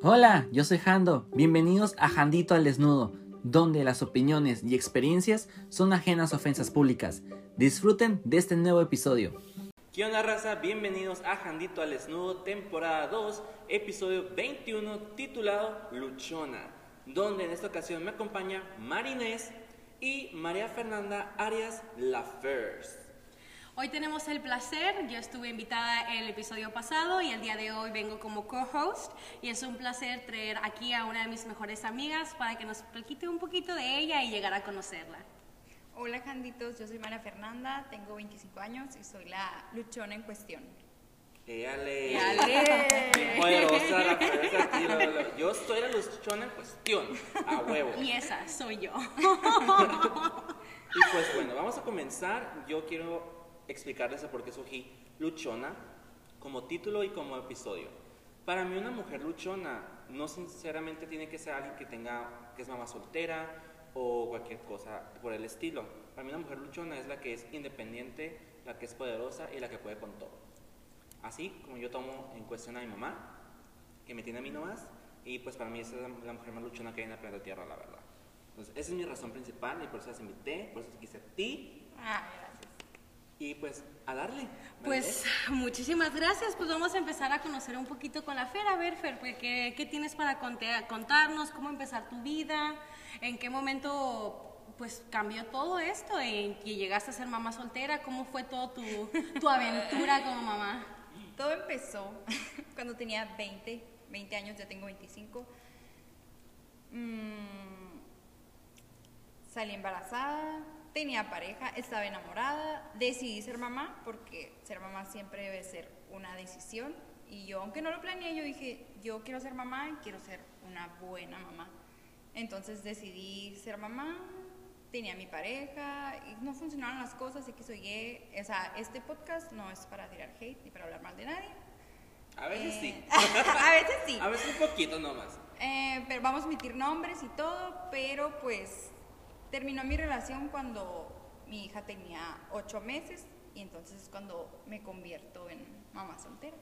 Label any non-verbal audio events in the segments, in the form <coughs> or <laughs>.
Hola, yo soy Jando. Bienvenidos a Jandito al Desnudo, donde las opiniones y experiencias son ajenas a ofensas públicas. Disfruten de este nuevo episodio. ¿Qué onda, raza? Bienvenidos a Jandito al Desnudo, temporada 2, episodio 21, titulado Luchona, donde en esta ocasión me acompaña Marinés y María Fernanda Arias La. Hoy tenemos el placer, yo estuve invitada el episodio pasado y el día de hoy vengo como co-host y es un placer traer aquí a una de mis mejores amigas para que nos platique un poquito de ella y llegar a conocerla. Hola Canditos, yo soy María Fernanda, tengo 25 años y soy la luchona en cuestión. ¡Éale! ¡Éale! Poderosa la aquí, lo- lo- Yo soy la luchona en cuestión, a huevo. Y esa soy yo. <laughs> Y pues bueno, vamos a comenzar. Yo quiero explicarles el por qué escogí luchona como título y como episodio. Para mí una mujer luchona no sinceramente tiene que ser alguien que tenga que es mamá soltera o cualquier cosa por el estilo. Para mí una mujer luchona es la que es independiente, la que es poderosa y la que puede con todo. Así como yo tomo en cuestión a mi mamá, que me tiene a mí nomás, y pues para mí esa es la, la mujer más luchona que hay en la planeta Tierra, la verdad. Entonces, esa es mi razón principal y por eso las invité, por eso quise a ti, Ah. Y pues a darle. Pues muchísimas gracias, pues vamos a empezar a conocer un poquito con la Fer. A ver, Fer, pues, ¿qué, qué tienes para contarnos? ¿Cómo empezar tu vida? ¿En qué momento pues cambió todo esto? ¿En que llegaste a ser mamá soltera? ¿Cómo fue todo tu, tu aventura como mamá? Todo empezó <laughs> cuando tenía 20, 20 años, ya tengo 25. Mm, salí embarazada, tenía pareja, estaba enamorada, decidí ser mamá porque ser mamá siempre debe ser una decisión. Y yo, aunque no lo planeé, yo dije, yo quiero ser mamá y quiero ser una buena mamá. Entonces decidí ser mamá, tenía mi pareja y no funcionaron las cosas y que soy gay. O sea, este podcast no es para tirar hate ni para hablar mal de nadie. A veces Eh, sí. <laughs> a veces sí. A veces un poquito nomás. Eh, pero vamos a omitir nombres y todo, pero pues terminó mi relación cuando mi hija tenía ocho meses y entonces es cuando me convierto en mamá soltera.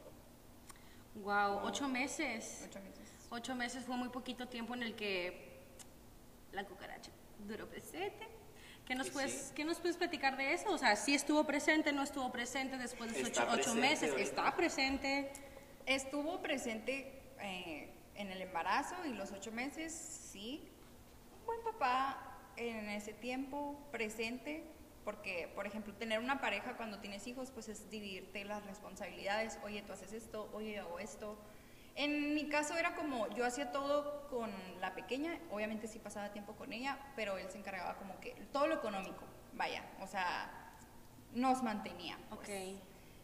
Wow, ocho meses. Ocho meses. Ocho meses fue muy poquito tiempo en el que la cucaracha duró presente. ¿Qué nos, Sí, puedes, sí. ¿Qué nos puedes platicar de eso? O sea, sí estuvo presente, no estuvo presente después de ocho, ocho meses. ahorita. Está presente. Estuvo presente eh, en el embarazo y los ocho meses, sí. Un buen papá en ese tiempo, presente, porque, por ejemplo, tener una pareja cuando tienes hijos, pues es dividirte las responsabilidades. Oye, tú haces esto, oye, yo hago esto. En mi caso era como, yo hacía todo con la pequeña, obviamente sí pasaba tiempo con ella, pero él se encargaba como que todo lo económico, vaya, o sea, nos mantenía. pues. Ok.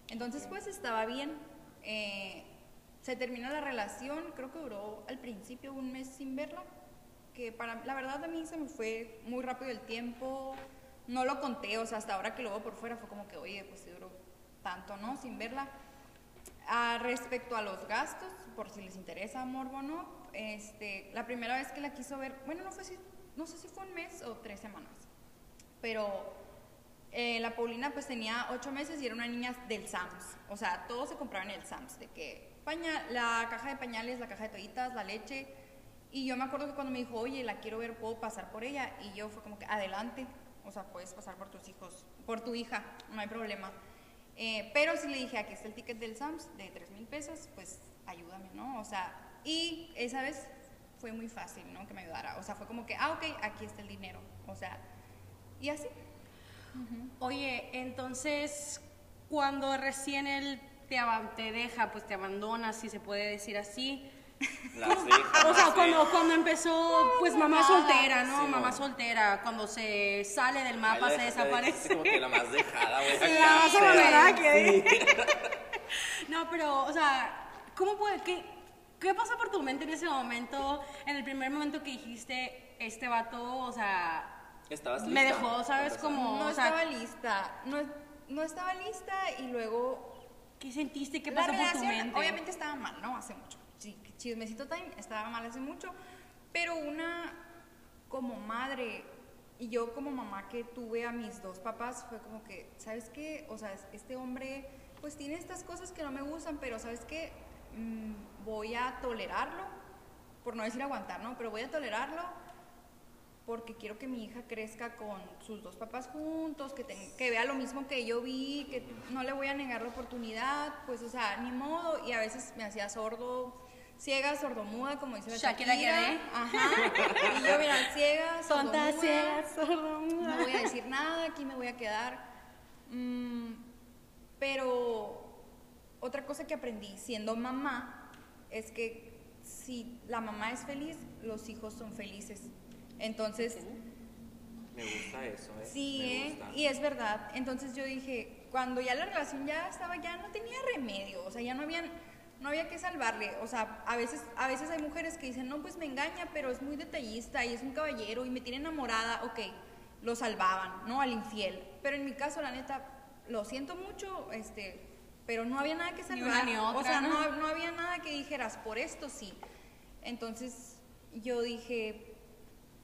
Entonces, pues estaba bien. Eh, se terminó la relación, creo que duró al principio un mes sin verla, que para la verdad a mí se me fue muy rápido el tiempo, no lo conté, o sea, hasta ahora que lo veo por fuera fue como que, oye, pues sí duró tanto, ¿no? Sin verla. Respecto a los gastos, por si les interesa morbo no, este, la primera vez que la quiso ver, bueno, no, fue si, no sé si fue un mes o tres semanas, pero eh, la Paulina pues tenía ocho meses y era una niña del Sams. O sea, todo se compraba en el Sams, de que paña, la caja de pañales, la caja de toallitas, la leche. Y yo me acuerdo que cuando me dijo, oye, la quiero ver, puedo pasar por ella. Y yo fue como que, adelante. O sea, puedes pasar por tus hijos, por tu hija, no hay problema. Eh, pero sí le dije, aquí está el ticket del Sams de tres mil pesos, pues ayúdame, ¿no? O sea, y esa vez fue muy fácil, ¿no? Que me ayudara. O sea, fue como que, ah, ok, aquí está el dinero. O sea, y así. Oye, entonces, cuando recién él te, te deja, pues te abandona, si se puede decir así. Las <laughs> O sea, sí. cuando, cuando empezó, pues mamá nada. soltera, ¿no? Sí, mamá no. soltera, cuando se sale del mapa, se desaparece. como que la más dejada, güey. La más abandonada que sí. <laughs> No, pero, o sea, ¿cómo puede, qué, qué pasó por tu mente en ese momento, en el primer momento que dijiste, este vato, o sea, Estabas me lista, dejó, ¿sabes? Como, No o sea, estaba lista, no, no estaba lista y luego ¿qué sentiste? ¿Qué la pasó por tu mente? obviamente estaba mal, ¿no? Hace mucho. Chi- Chismecito time estaba mal hace mucho, pero una como madre y yo como mamá que tuve a mis dos papás fue como que, ¿sabes qué? O sea, este hombre pues tiene estas cosas que no me gustan, pero ¿sabes qué? Mm, voy a tolerarlo por no decir aguantar, ¿no? Pero voy a tolerarlo porque quiero que mi hija crezca con sus dos papás juntos, que, ten- que vea lo mismo que yo vi, que no le voy a negar la oportunidad, pues, o sea, ni modo, y a veces me hacía sordo, ciega, sordomuda, como dice la Shakira Shakira. Ajá, y yo, mira, ciega, <laughs> Tonta, sordomuda, ciega, sordomuda. no voy a decir nada, aquí me voy a quedar. Mm, pero otra cosa que aprendí siendo mamá es que si la mamá es feliz, los hijos son felices. Entonces, Me gusta eso, ¿eh? sí, Me ¿eh? gusta. y es verdad. Entonces yo dije, cuando ya la relación ya estaba, ya no tenía remedio, o sea, ya no habían, no había que salvarle. O sea, a veces, a veces hay mujeres que dicen, no, pues me engaña, pero es muy detallista y es un caballero y me tiene enamorada, ok, lo salvaban, ¿no? Al infiel. Pero en mi caso, la neta, lo siento mucho, este, pero no había nada que Ni salvar. una ni o sea, ¿no? no, no había nada que dijeras, por esto sí. Entonces yo dije,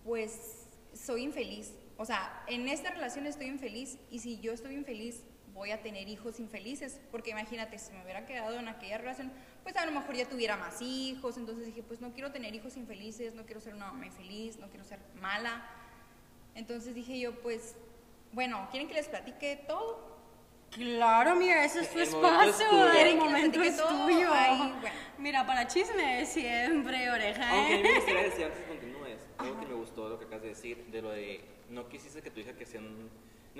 pues soy infeliz. O sea, en esta relación estoy infeliz y si yo estoy infeliz voy a tener hijos infelices, porque imagínate, si me hubiera quedado en aquella relación, pues a lo mejor ya tuviera más hijos, entonces dije, pues no quiero tener hijos infelices, no quiero ser una mamá infeliz, no quiero ser mala. Entonces dije yo, pues, bueno, ¿quieren que les platique todo? Claro, mira, ese es tu El momento es espacio, el ¿Quieren que les momento es todo? tuyo. Ay, bueno. Mira, para chisme siempre, oreja. Aunque ¿eh? mí me gustaría decir antes que continúes, algo que me gustó lo que acabas de decir, de lo de no quisiste que tu hija que sea un,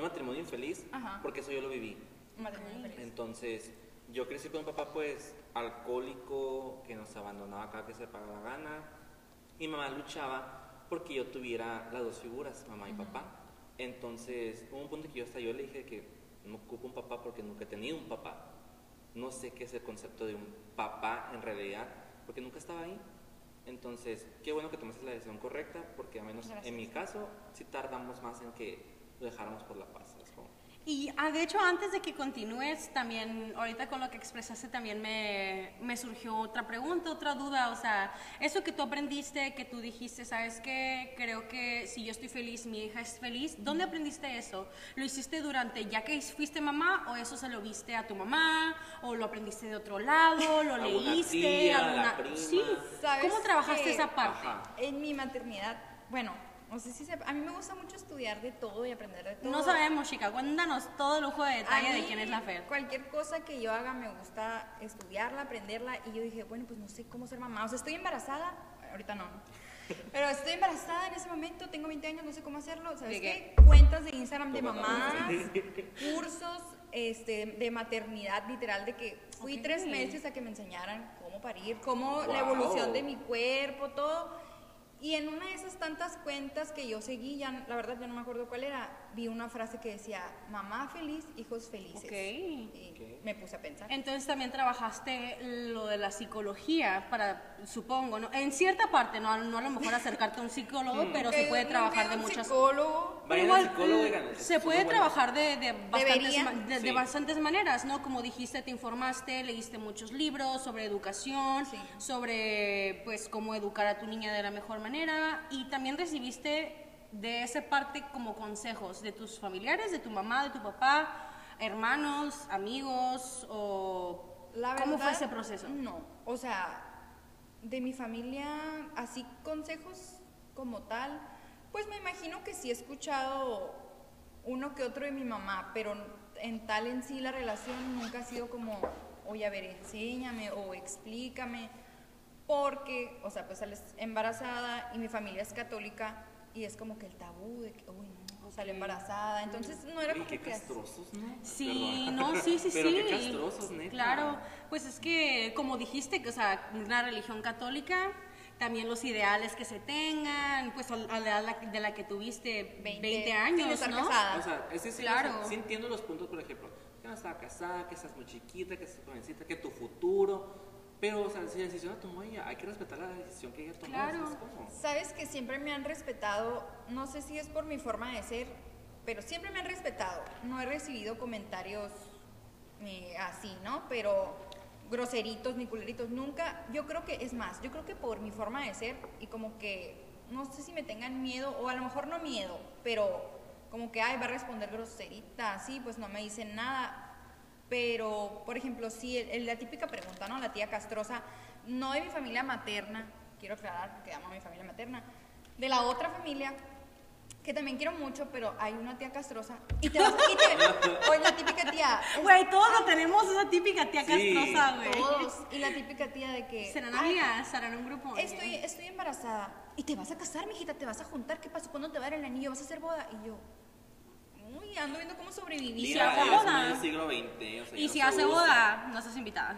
un matrimonio infeliz, Ajá. porque eso yo lo viví. Matrimonio infeliz. Entonces, yo crecí con un papá pues alcohólico, que nos abandonaba cada que se pagaba la gana. Mi mamá luchaba porque yo tuviera las dos figuras, mamá y papá. Entonces, hubo un punto que yo hasta yo le dije que no ocupo un papá porque nunca he tenido un papá. No sé qué es el concepto de un papá en realidad, porque nunca estaba ahí. Entonces, qué bueno que tomaste la decisión correcta, porque al menos Gracias. en mi caso, sí tardamos más en que lo dejáramos por la paz. ¿sabes cómo? Y ah, de hecho, antes de que continúes, también, ahorita con lo que expresaste, también me, me surgió otra pregunta, otra duda. O sea, eso que tú aprendiste, que tú dijiste, ¿sabes qué? Creo que si yo estoy feliz, mi hija es feliz. ¿Dónde aprendiste eso? ¿Lo hiciste durante ya que fuiste mamá o eso se lo viste a tu mamá? ¿O lo aprendiste de otro lado? ¿Lo <laughs> Alguna leíste? tía, la alguna... prima. Sí. ¿Sabes ¿Cómo trabajaste que- esa parte? Ajá. En mi maternidad, bueno, no sé si se, a mí me gusta mucho estudiar de todo y aprender de todo. No sabemos, chica. Cuéntanos todo el lujo de detalle de quién es la Fer. Cualquier cosa que yo haga me gusta estudiarla, aprenderla y yo dije, bueno, pues no sé cómo ser mamá. O sea, estoy embarazada, ahorita no. Pero estoy embarazada en ese momento, tengo 20 años, no sé cómo hacerlo. ¿Sabes ¿De qué? qué? Cuentas de Instagram de mamás, cursos este, de maternidad, literal, de que fui tres meses a que me enseñaran cómo parir, cómo la evolución de mi cuerpo, todo. Y en una de esas tantas cuentas que yo seguí, ya, la verdad ya no me acuerdo cuál era, vi una frase que decía, mamá feliz, hijos felices. Ok. Y Ok. me puse a pensar. Entonces también trabajaste lo de la psicología para, supongo, ¿no? En cierta parte, no, no a lo mejor acercarte a un psicólogo, pero se puede no trabajar de muchas psicólogo. Igual, al psicólogo, mm, se puede trabajar de, de bastantes, de, de Sí. bastantes maneras, ¿no? Como dijiste, te informaste, leíste muchos libros sobre educación, Sí. sobre pues cómo educar a tu niña de la mejor manera y también recibiste de esa parte como consejos de tus familiares, de tu mamá, de tu papá, hermanos, amigos o La cómo fue verdad, ese proceso. No, o sea, de mi familia, así consejos como tal, pues me imagino que sí he escuchado uno que otro de mi mamá, pero en tal en sí la relación nunca ha sido como, oye, a ver, enséñame o explícame, porque, o sea, pues embarazada y mi familia es católica y es como que el tabú de que, uy, no, salió embarazada, entonces no era Oye, como qué que así. castrosos, ¿no? Sí, Perdón. no, sí, sí, <laughs> Pero sí. qué castrosos, neta. Claro, pues es que, como dijiste, que, o sea, una religión católica, también los ideales que se tengan, pues a a la edad de la que tuviste 20, 20 sin años, estar ¿no? casada. O sea, es sí, Claro. o sea, sí entiendo los puntos, por ejemplo, que no estaba casada, que estás muy chiquita, que estás jovencita, que tu futuro. Pero, o sea, si la decisión la tomó ella, hay que respetar la decisión que ella tomó. Claro. ¿sabes? Sabes que siempre me han respetado, no sé si es por mi forma de ser, pero siempre me han respetado. No he recibido comentarios eh, así, ¿no? Pero groseritos ni culeritos, nunca. Yo creo que, es más, yo creo que por mi forma de ser y como que, no sé si me tengan miedo, o a lo mejor no miedo, pero como que, ay, va a responder groserita, así, pues no me dicen nada. Pero, por ejemplo, sí, el- el- la típica pregunta, ¿no? La tía castrosa, no de mi familia materna, quiero aclarar porque amo a mi familia materna. De la otra familia, que también quiero mucho, pero hay una tía castrosa. Y te vas y te, Oye, la típica tía. Güey, todos tenemos esa típica tía Sí. castrosa, güey. Todos. Y la típica tía de que. ¿Serán "Ay, amigas? ¿Serán un grupo? Estoy, estoy embarazada. Y te vas a casar, mijita, te vas a juntar. ¿Qué pasó? ¿Cuándo te va a dar el anillo? ¿Vas a hacer boda? Y yo. Uy, ando viendo cómo sobrevivir. Mira, hace boda. en el siglo XX. O sea, Y si no se hace boda, no estás invitada.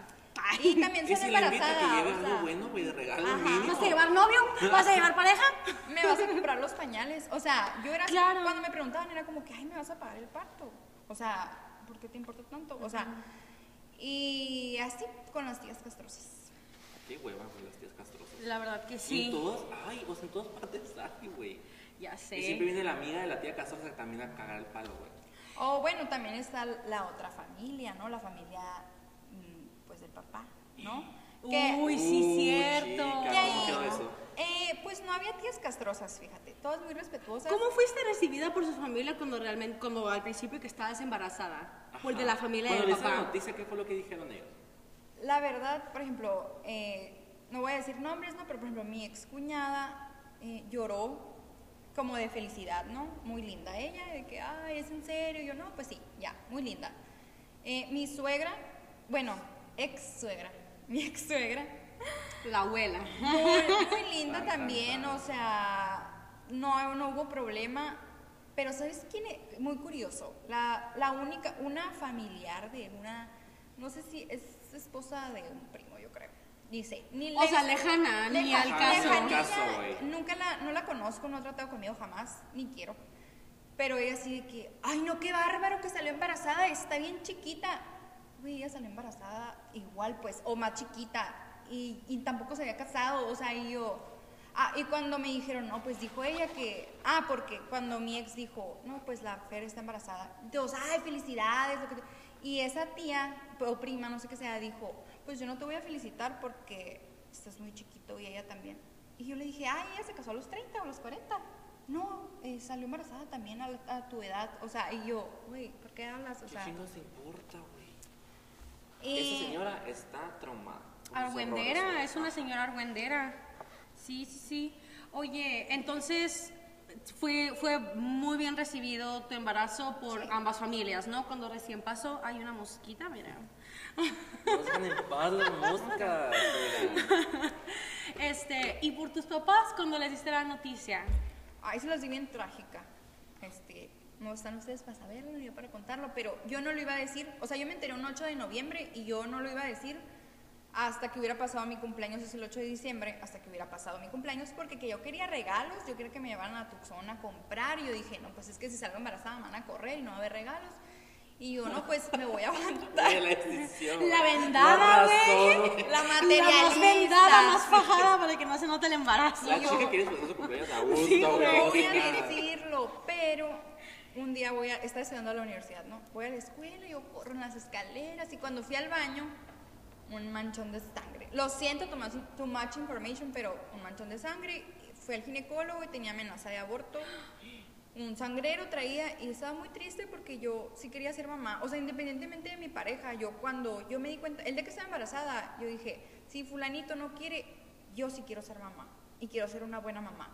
Y también Y ser si embarazada. que lleve o sea, algo bueno, güey, de regalo Ajá. mínimo. ¿Vas a llevar novio? ¿Vas a llevar pareja? <laughs> me vas a comprar los pañales. O sea, yo era así, cuando me preguntaban era como que, ay, me vas a pagar el parto. O sea, ¿por qué te importa tanto? O sea, y así con las tías castrosas. Qué hueva, güey, las tías castrosas. La verdad que En sí. todas, ay, o sea, en todas partes hay, güey. Ya Y siempre sé. viene la amiga de la tía castrosa también a cagar el palo, güey. O bueno, también está la otra familia, ¿no? La familia, mm, pues, del papá, ¿no? Que- Uy, sí, Uy, cierto. chica, que ¿cómo quedó eso? eh, pues no había tías castrosas, fíjate, todas muy respetuosas. ¿Cómo fuiste recibida por su familia cuando realmente, cuando al principio que estabas embarazada? Por de la Ajá. familia Cuando del papá. noticia, ¿qué fue lo que dijeron ellos? La verdad, por ejemplo, eh, no voy a decir nombres, ¿no? Pero por ejemplo, mi ex cuñada lloró como de felicidad, ¿no? Muy linda ella, de que, ay, es en serio. Yo, no, pues sí, ya, muy linda. Eh, mi suegra, bueno, ex suegra, <laughs> mi ex suegra, La abuela. muy, muy <laughs> linda también, o sea, no, no hubo problema. Pero ¿sabes quién es? Muy curioso. La, la única, una familiar de una, no sé si es esposa de un primo, yo creo. Dice, ni O sea, lejana, ni al caso. Nunca la, no la conozco, no ha tratado conmigo jamás, ni quiero. Pero ella así de que, ay no, qué bárbaro que salió embarazada, está bien chiquita. Güey, ella salió embarazada igual, pues, o más chiquita. Y, y tampoco se había casado, o sea, y yo... Ah, y cuando me dijeron, no, pues dijo ella que... Ah, porque cuando mi ex dijo, no, pues la Fer está embarazada. Todos, ay, felicidades. lo que te-". Y esa tía, o prima, no sé qué sea, dijo, pues yo no te voy a felicitar porque estás muy chiquito y ella también. Y yo le dije, ay, ella se casó a los 30 o a los 40. No, eh, salió embarazada también a, a tu edad. O sea, y yo, güey, ¿por qué hablas? O ¿Qué sea, chingos importa, güey? y- Esa señora está traumada. Argüendera, es una señora argüendera. Sí, sí, sí. Oye, entonces fue, fue muy bien recibido tu embarazo por ambas familias, ¿no? Cuando recién pasó, hay una mosquita, mira. No dejan en paz las moscas. Este, y por tus papás cuando les diste la noticia. Ay, se las di bien trágica. Este, no están ustedes para saberlo ni yo para contarlo, pero yo no lo iba a decir. O sea, yo me enteré un 8 de noviembre y yo no lo iba a decir hasta que hubiera pasado mi cumpleaños, es el 8 de diciembre, hasta que hubiera pasado mi cumpleaños, porque que yo quería regalos, yo quería que me llevaran a Tucson a comprar, y yo dije, no, pues es que si salgo embarazada me van a correr y no va a haber regalos. Y yo, no, pues me voy a aguantar. La decisión. La vendada, güey. La La más materialista. vendada, más fajada para que no se note el embarazo. La chica quiere disfrutar su cumpleaños a gusto, Sí, güey. güey. No voy a decirlo, pero un día voy a, estaba estudiando a la universidad, ¿no? Voy a la escuela, yo corro en las escaleras y cuando fui al baño, un manchón de sangre. Lo siento, too much, too much information, pero un manchón de sangre. Fui al ginecólogo y tenía amenaza de aborto. Un sangrero traía y estaba muy triste porque yo sí quería ser mamá. O sea, independientemente de mi pareja, yo cuando yo me di cuenta, el día que estaba embarazada, yo dije, si fulanito no quiere, yo sí quiero ser mamá y quiero ser una buena mamá.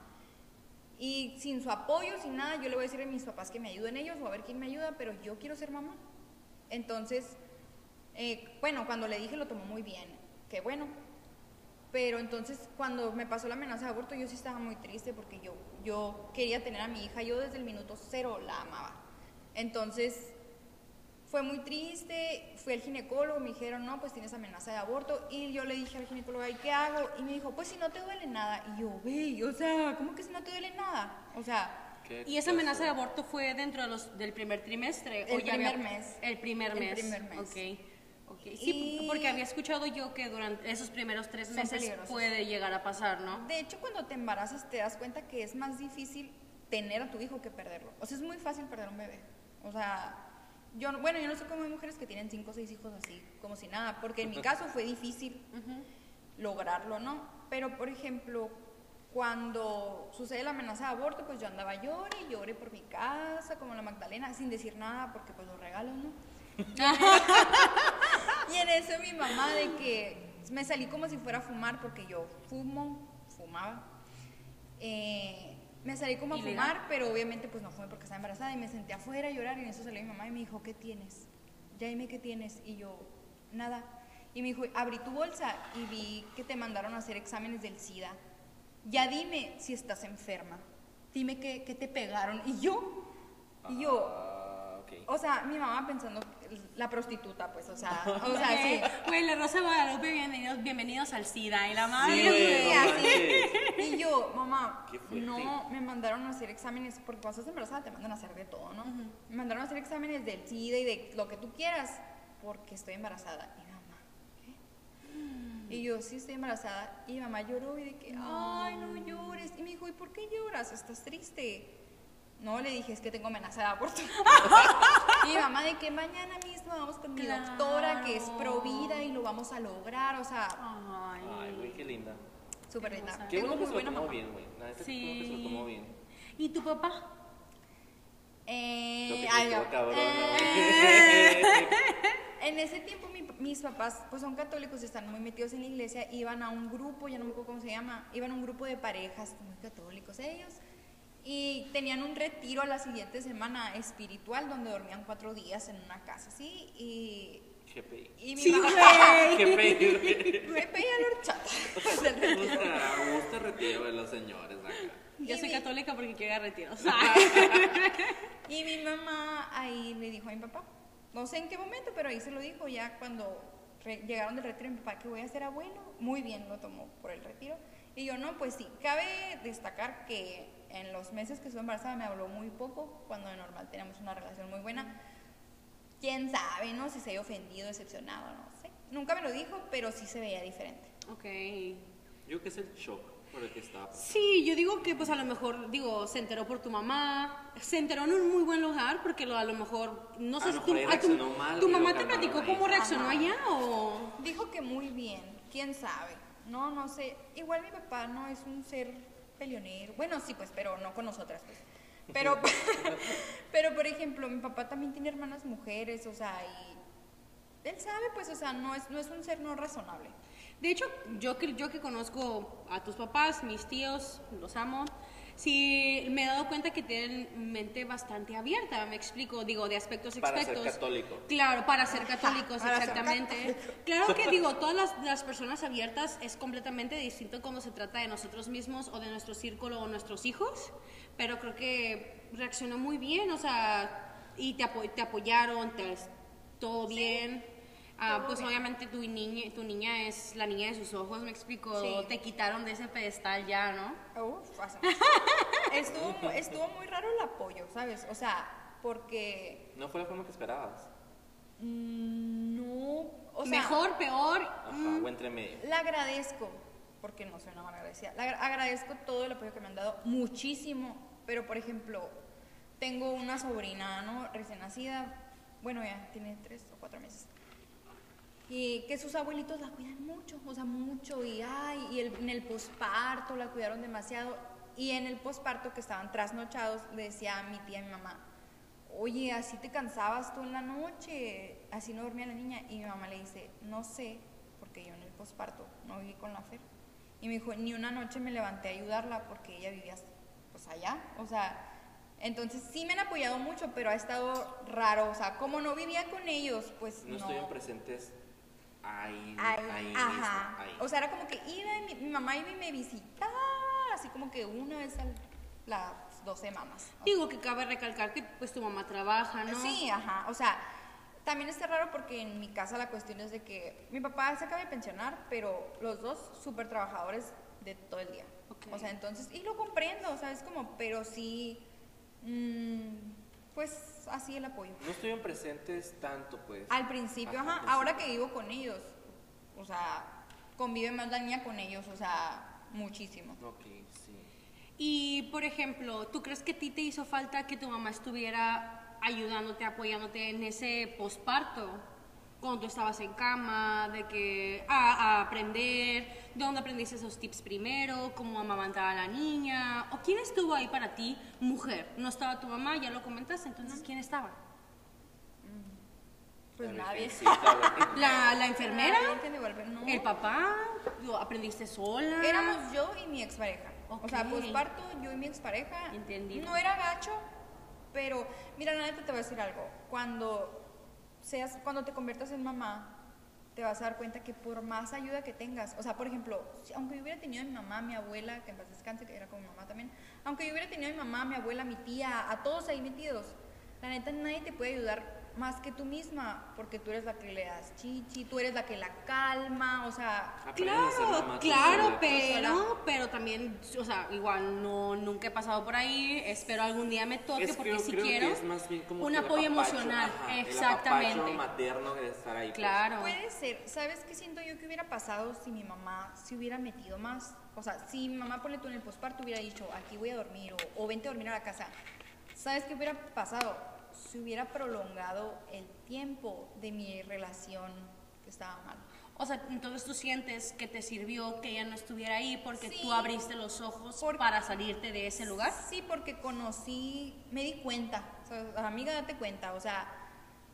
Y sin su apoyo, sin nada, yo le voy a decir a mis papás que me ayuden ellos o a ver quién me ayuda, pero yo quiero ser mamá. Entonces, eh, bueno, cuando le dije lo tomó muy bien, qué bueno. Pero entonces cuando me pasó la amenaza de aborto yo sí estaba muy triste porque yo, yo quería tener a mi hija, yo desde el minuto cero la amaba. Entonces fue muy triste, fui al ginecólogo, me dijeron, no, pues tienes amenaza de aborto. Y yo le dije al ginecólogo, ¿y qué hago? Y me dijo, pues si no te duele nada. Y yo, ve, o sea, ¿cómo que si no te duele nada? O sea, ¿Y esa amenaza de aborto fue dentro de los, del primer trimestre? El ya primer había- mes. El primer El mes. primer mes. Ok. Sí, Y- porque había escuchado yo que durante esos primeros tres meses puede llegar a pasar, ¿no? De hecho, cuando te embarazas te das cuenta que es más difícil tener a tu hijo que perderlo. O sea, es muy fácil perder un bebé. O sea, yo, no- bueno, yo no sé cómo hay mujeres que tienen cinco o seis hijos así, como si nada, porque en mi caso fue difícil <laughs> lograrlo, ¿no? Pero, por ejemplo, cuando sucede la amenaza de aborto, pues yo andaba llore y llore por mi casa, como la Magdalena, sin decir nada, porque pues los regalos, ¿no? <laughs> Y en eso mi mamá de que me salí como si fuera a fumar porque yo fumo, fumaba. Eh, me salí como a fumar, pero obviamente pues no fumé porque estaba embarazada y me senté afuera a llorar y en eso salió mi mamá y me dijo, ¿qué tienes? Ya dime qué tienes. Y yo, nada. Y me dijo, abrí tu bolsa y vi que te mandaron a hacer exámenes del SIDA. Ya dime si estás enferma. Dime que te pegaron. Y yo, y yo, ok. o sea, mi mamá pensando, la prostituta, pues, o sea, <laughs> o sea, sí. Güey, la Rosa de Guadalupe, bienvenidos, bienvenidos al SIDA. Y la Sí, madre. Sí, no. Y yo, mamá, no, me mandaron a hacer exámenes, porque cuando estás embarazada te mandan a hacer de todo, ¿no? Me mandaron a hacer exámenes del SIDA y de lo que tú quieras, porque estoy embarazada. Y mamá, ¿qué? Y yo, sí, estoy embarazada. Y mamá lloró y de que, ay, no llores. Y me dijo, ¿y por qué lloras? ¿Estás triste? No, le dije, es que tengo amenaza de aborto. <laughs> y mi mamá de que mañana mismo vamos con mi Claro. doctora, que es pro vida, y lo vamos a lograr. O sea, Ay, Ay, güey, qué linda. súper linda. Qué bueno que se lo buena tomó mamá. bien, güey. La neta, qué bueno que se lo Sí. tomó bien. ¿Y tu papá? Eh, ay, yo- cabrón, eh. En ese tiempo mi- mis papás pues son católicos y están muy metidos en la iglesia, iban a un grupo, ya no me acuerdo cómo se llama, iban a un grupo de parejas muy católicos ellos y tenían un retiro a la siguiente semana espiritual donde dormían cuatro días en una casa, ¿sí? Y, Qué pe... y mi Sí, mamá... güey. Me pedía la horchata. El retiro. Gusta, retiro de los señores acá. Yo Y soy mi- católica porque quiero ir a retiro. <laughs> Y mi mamá ahí le dijo a mi papá, no sé en qué momento, pero ahí se lo dijo ya cuando llegaron del retiro, mi papá que voy a ser abuelo, muy bien lo tomó por el retiro. Y yo no, pues sí, cabe destacar que en los meses que estuve embarazada me habló muy poco, cuando de normal teníamos una relación muy buena. Quién sabe, ¿no? Si se haya ofendido, decepcionado, no sé. Nunca me lo dijo, pero sí se veía diferente. ok. Yo creo que es el shock por el que estaba. Sí, yo digo que pues a lo mejor, digo, se enteró por tu mamá, se enteró en un muy buen lugar porque lo, a lo mejor, no A sé si tu, a tu, reaccionó mal tu mamá te platicó cómo reaccionó allá o... Dijo que muy bien, quién sabe. No, no sé. Igual mi papá no es un ser peleonero. Bueno, sí, pues, pero no con nosotras, pues. Pero, <laughs> pero por ejemplo, mi papá también tiene hermanas mujeres, o sea, y él sabe, pues, o sea, no es, no es un ser no razonable. De hecho, yo que, yo que conozco a tus papás, mis tíos, los amo, sí me he dado cuenta que tienen mente bastante abierta, me explico, digo, de aspectos Para ser aspectos. católico. Claro, para ser católicos, para ser exactamente. Claro que <laughs> digo, todas las, las personas abiertas es completamente distinto cuando se trata de nosotros mismos o de nuestro círculo o nuestros hijos, pero creo que reaccionó muy bien, o sea, y te, apo- te apoyaron, te, todo bien. Ah, pues bien. obviamente tu niña, tu niña es la niña de sus ojos, me explico. Sí. Te quitaron de ese pedestal ya, ¿no? Uf, <laughs> estuvo, estuvo muy raro el apoyo, ¿sabes? O sea, porque No fue la forma que esperabas. mm, no, o sea, Mejor, peor. Ajá, mm, o entre medio. La agradezco, porque no soy una mala agradecida. La agra- agradezco todo el apoyo que me han dado, muchísimo. Pero, por ejemplo, tengo una sobrina, ¿no? Recién nacida, bueno, ya tiene tres o cuatro meses. Y que sus abuelitos la cuidan mucho, o sea, mucho. Y, ay, y el- en el posparto la cuidaron demasiado. Y en el posparto que estaban trasnochados, le decía a mi tía, a mi mamá, oye, así te cansabas tú en la noche, así no dormía la niña. Y mi mamá le dice, no sé, porque yo en el posparto no viví con la Fer. Y me dijo, ni una noche me levanté a ayudarla porque ella vivía pues allá. O sea, entonces sí me han apoyado mucho, pero ha estado raro. O sea, como no vivía con ellos, pues No no. estuvieron presentes ahí, Ahí, ahí ajá. mismo, ahí. O sea, era como que iba y mi, mi mamá iba y me visitaba, así como que una vez a las dos semanas. Digo que cabe recalcar que pues tu mamá trabaja, ¿no? Sí, ajá. O sea, también está raro porque en mi casa la cuestión es de que mi papá se acaba de pensionar, pero los dos súper trabajadores de todo el día. O sea, entonces, y lo comprendo, ¿sabes? Como, pero sí, mm, pues así el apoyo. No estuvieron presentes tanto, pues. Al principio, Ajá, ahora que vivo con ellos, o sea, convive más la niña con ellos, o sea, muchísimo. Ok, sí. Y, por ejemplo, ¿tú crees que a ti te hizo falta que tu mamá estuviera ayudándote, apoyándote en ese posparto? Cuando tú estabas en cama, de que a, a aprender, ¿de dónde aprendiste esos tips primero? ¿Cómo amamantar a la niña? ¿O quién estuvo ahí para ti, mujer? No estaba tu mamá, ya lo comentaste, entonces ¿quién estaba? Pues La nadie. <laughs> la- La, enfermera, no. el papá, ¿Lo aprendiste sola. Éramos yo y mi expareja. O sea, posparto, yo y mi expareja. Entendido. No era gacho, pero mira, la neta te voy a decir algo. Cuando seas, cuando te conviertas en mamá, te vas a dar cuenta que por más ayuda que tengas, o sea, por ejemplo, aunque yo hubiera tenido a mi mamá, mi abuela, que en paz descanse, que era como mi mamá también, aunque yo hubiera tenido a mi mamá, mi abuela, mi tía, a todos ahí metidos, la neta nadie te puede ayudar más que tú misma, porque tú eres la que le das chichi, tú eres la que la calma, o sea, Claro, claro, sola. pero, pero también, o sea, igual no, nunca he pasado por ahí, espero algún día me toque Es porque creo- si creo que quiero es más bien como un que el apoyo apapacho, emocional, ajá, el exactamente. apapacho materno de estar ahí. pues. Claro. Puede ser. ¿Sabes qué siento yo que hubiera pasado si mi mamá se hubiera metido más? O sea, si mi mamá, ponle tú en el posparto, hubiera dicho, aquí voy a dormir o, o vente a dormir a la casa. ¿Sabes qué hubiera pasado? Se hubiera prolongado el tiempo de mi relación que estaba mal. O sea, entonces tú sientes que te sirvió que ella no estuviera ahí porque Sí. tú abriste los ojos para salirte de ese lugar. Sí, porque conocí, me di cuenta. O sea, amiga, date cuenta. O sea,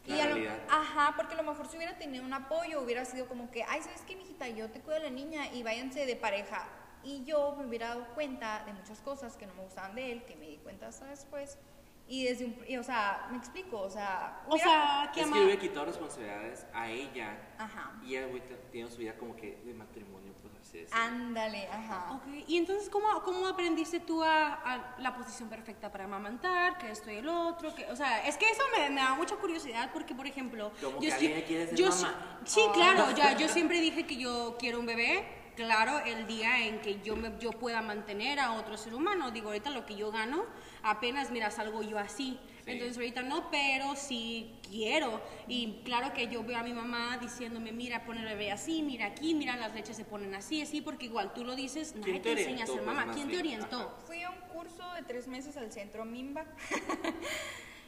La a lo- realidad. ajá, porque a lo mejor si hubiera tenido un apoyo, hubiera sido como que, ay, ¿sabes qué, mijita? Yo te cuido de la niña y váyanse de pareja. Y yo me hubiera dado cuenta de muchas cosas que no me gustaban de él, que me di cuenta hasta después. Y desde un, y, o sea, me explico, o sea, O sea, que Es que yo hubiera quitado responsabilidades a ella Ajá. y ella tiene su vida como que de matrimonio, pues así decirlo. ándale, ajá. Ok, y entonces, ¿cómo, cómo aprendiste tú a, a la posición perfecta para amamantar, que esto y el otro? Que, o sea, es que eso me, me da mucha curiosidad porque, por ejemplo, Como yo, que sí- alguien quiere ser yo mamá. sí- sí, claro, ya, yo siempre dije que yo quiero un bebé. Claro, el día en que yo, me, yo pueda mantener a otro ser humano, digo, ahorita lo que yo gano, apenas, mira, salgo yo así. Sí. Entonces, ahorita no, pero sí quiero. Y claro que yo veo a mi mamá diciéndome, mira, pon el bebé así, mira aquí, mira, las leches se ponen así, así, porque igual tú lo dices, nadie ¿Quién te te enseña a ser orientó, mamá. ¿Quién te orientó? Fui a un curso de tres meses al centro Mimba. <laughs>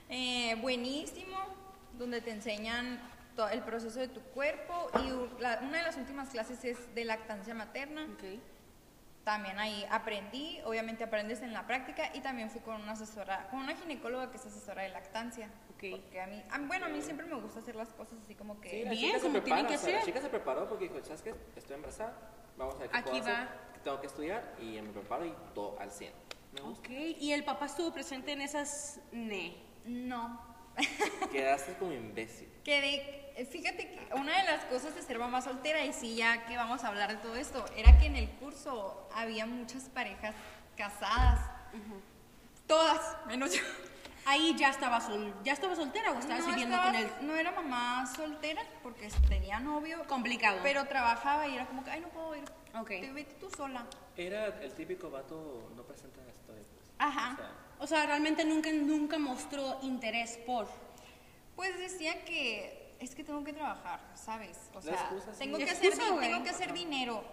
Eh, buenísimo, donde te enseñan todo el proceso de tu cuerpo y la- una de las últimas clases es de lactancia materna. Ok. También ahí aprendí, obviamente aprendes en la práctica y también fui con una asesora, con una ginecóloga que es asesora de lactancia. Ok. Porque a mí, a bueno, a mí siempre me gusta hacer las cosas así como que... Sí, la Bien, como tiene prepara, que o sea, La chica se preparó porque dijo, ¿sabes qué? Estoy embarazada, vamos a ver qué Aquí puedo hacer. va. Tengo que estudiar y me preparo y todo al 100. Me gusta. Ok, y el papá estuvo presente en esas ne. No, <laughs> Quedaste como imbécil. Quedé, fíjate que una de las cosas de ser mamá soltera, y sí, ya que vamos a hablar de todo esto, era que en el curso había muchas parejas casadas. Todas, menos yo. Ahí ya estaba, sol, ya estaba soltera o estabas no, viviendo estaba- con él. no era mamá soltera porque tenía novio, Complicado. pero trabajaba y era como que, ay, no puedo ir. Ok. Te vete tú sola. Era el típico vato no presenta la historia. Pues. Ajá. O sea, O sea, realmente nunca, nunca mostró interés por. Pues decía que es que tengo que trabajar, ¿sabes? O sea, excusa, sí. tengo, que hacer, excusa, tengo que hacer dinero.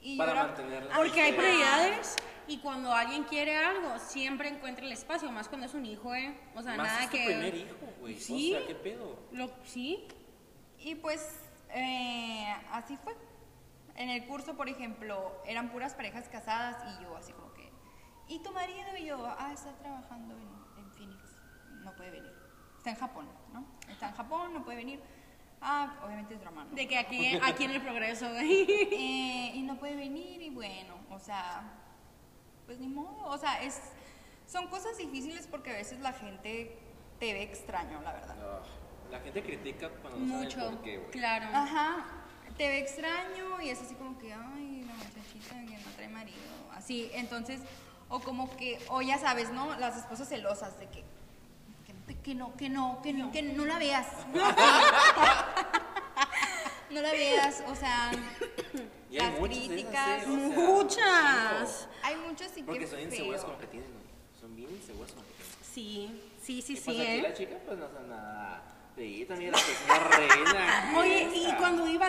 Y Para mantenerla. Porque hay prioridades y cuando alguien quiere algo, siempre encuentra el espacio, más cuando es un hijo, ¿eh? O sea, más nada es tu que. primer hijo, güey. Sí. O sea, ¿qué pedo? Lo, sí. Y pues eh, así fue. En el curso, por ejemplo, eran puras parejas casadas y yo así como ¿y tu marido? Y yo, ah, está trabajando en, en Phoenix, no puede venir. Está en Japón, ¿no? Está en Japón, no puede venir. Ah, obviamente es drama, ¿no? De que aquí, aquí en el progreso. <laughs> Eh, y no puede venir y bueno, o sea, pues ni modo, o sea, es, son cosas difíciles porque a veces la gente te ve extraño, la verdad. Ah, la gente critica cuando no Mucho. por qué, güey. Claro. Ajá, te ve extraño y es así como que, ay, la muchachita que no trae marido, así, entonces, o como que, o ya sabes, ¿no? Las esposas celosas de que, que que no, que no, que no, que no la veas. <laughs> no la veas, o sea, <coughs> Y las muchas esas, críticas. ¿eh? O sea, Muchas. hay muchas y Porque qué son inseguras con lo que tienen, ¿no? Son bien inseguras con lo que tienen. Sí, sí, sí, Y sí, pues aquí ¿eh? la chica pues no hace nada feíta, mira, que es una reina. Oye, y esa. cuando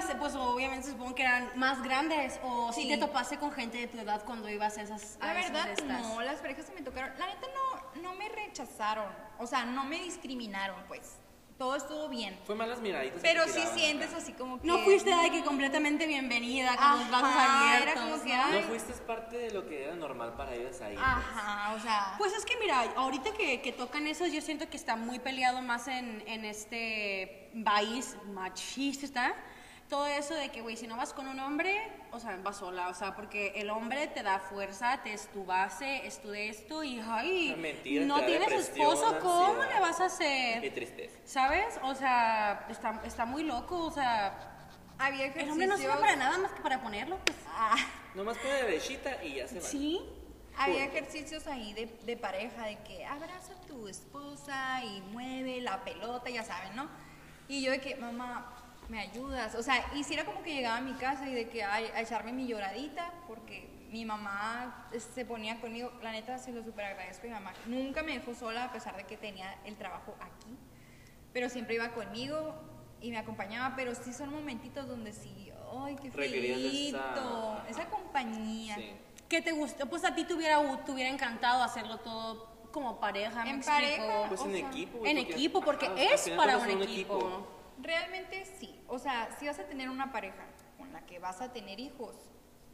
ibas, pues obviamente supongo que eran más grandes, o si Sí. te topaste con gente de tu edad cuando ibas a esas. a La esas verdad, estas? no, las parejas que me tocaron, la neta no, no me rechazaron, o sea, no me discriminaron, pues. todo estuvo bien. Fue malas miraditas. Pero sí sientes acá. así como que... No fuiste de que completamente bienvenida, con los brazos Ajá, abiertos. era como que, ay, No fuiste parte de lo que era normal para ellos ahí. pues. Ajá, o sea... Pues es que mira, ahorita que, que tocan eso, yo siento que está muy peleado más en, en este país machista. Todo eso de que, güey, si no vas con un hombre, o sea, vas sola, o sea, porque el hombre te da fuerza, te es tu base, es tu de esto, y ay, mentira, no tienes esposo, ¿cómo ansiedad. le vas a hacer? Qué tristeza. ¿Sabes? O sea, está, está muy loco, o sea, Había el ejercicios... hombre no sirve para nada más que para ponerlo, pues. Ah, Nomás pone derechita y ya se va. Sí, había ejercicios ahí de, de pareja, de que abraza a tu esposa y mueve la pelota, ya saben, ¿no? Y yo de que, mamá, ¿me ayudas? O sea, y si era como que llegaba a mi casa y de que ay, a echarme mi lloradita, porque mi mamá se ponía conmigo, la neta se lo súper agradezco a mi mamá, nunca me dejó sola a pesar de que tenía el trabajo aquí, pero siempre iba conmigo y me acompañaba, pero sí son momentitos donde sí, ay, qué feíto, esa- esa compañía. Sí. ¿Qué te gustó? Pues a ti te hubiera, te hubiera encantado hacerlo todo como pareja, ¿me En explico? pareja, Pues en sea, equipo. En porque- equipo, porque ajá, al es para un equipo. Realmente sí. O sea, si vas a tener una pareja con la que vas a tener hijos,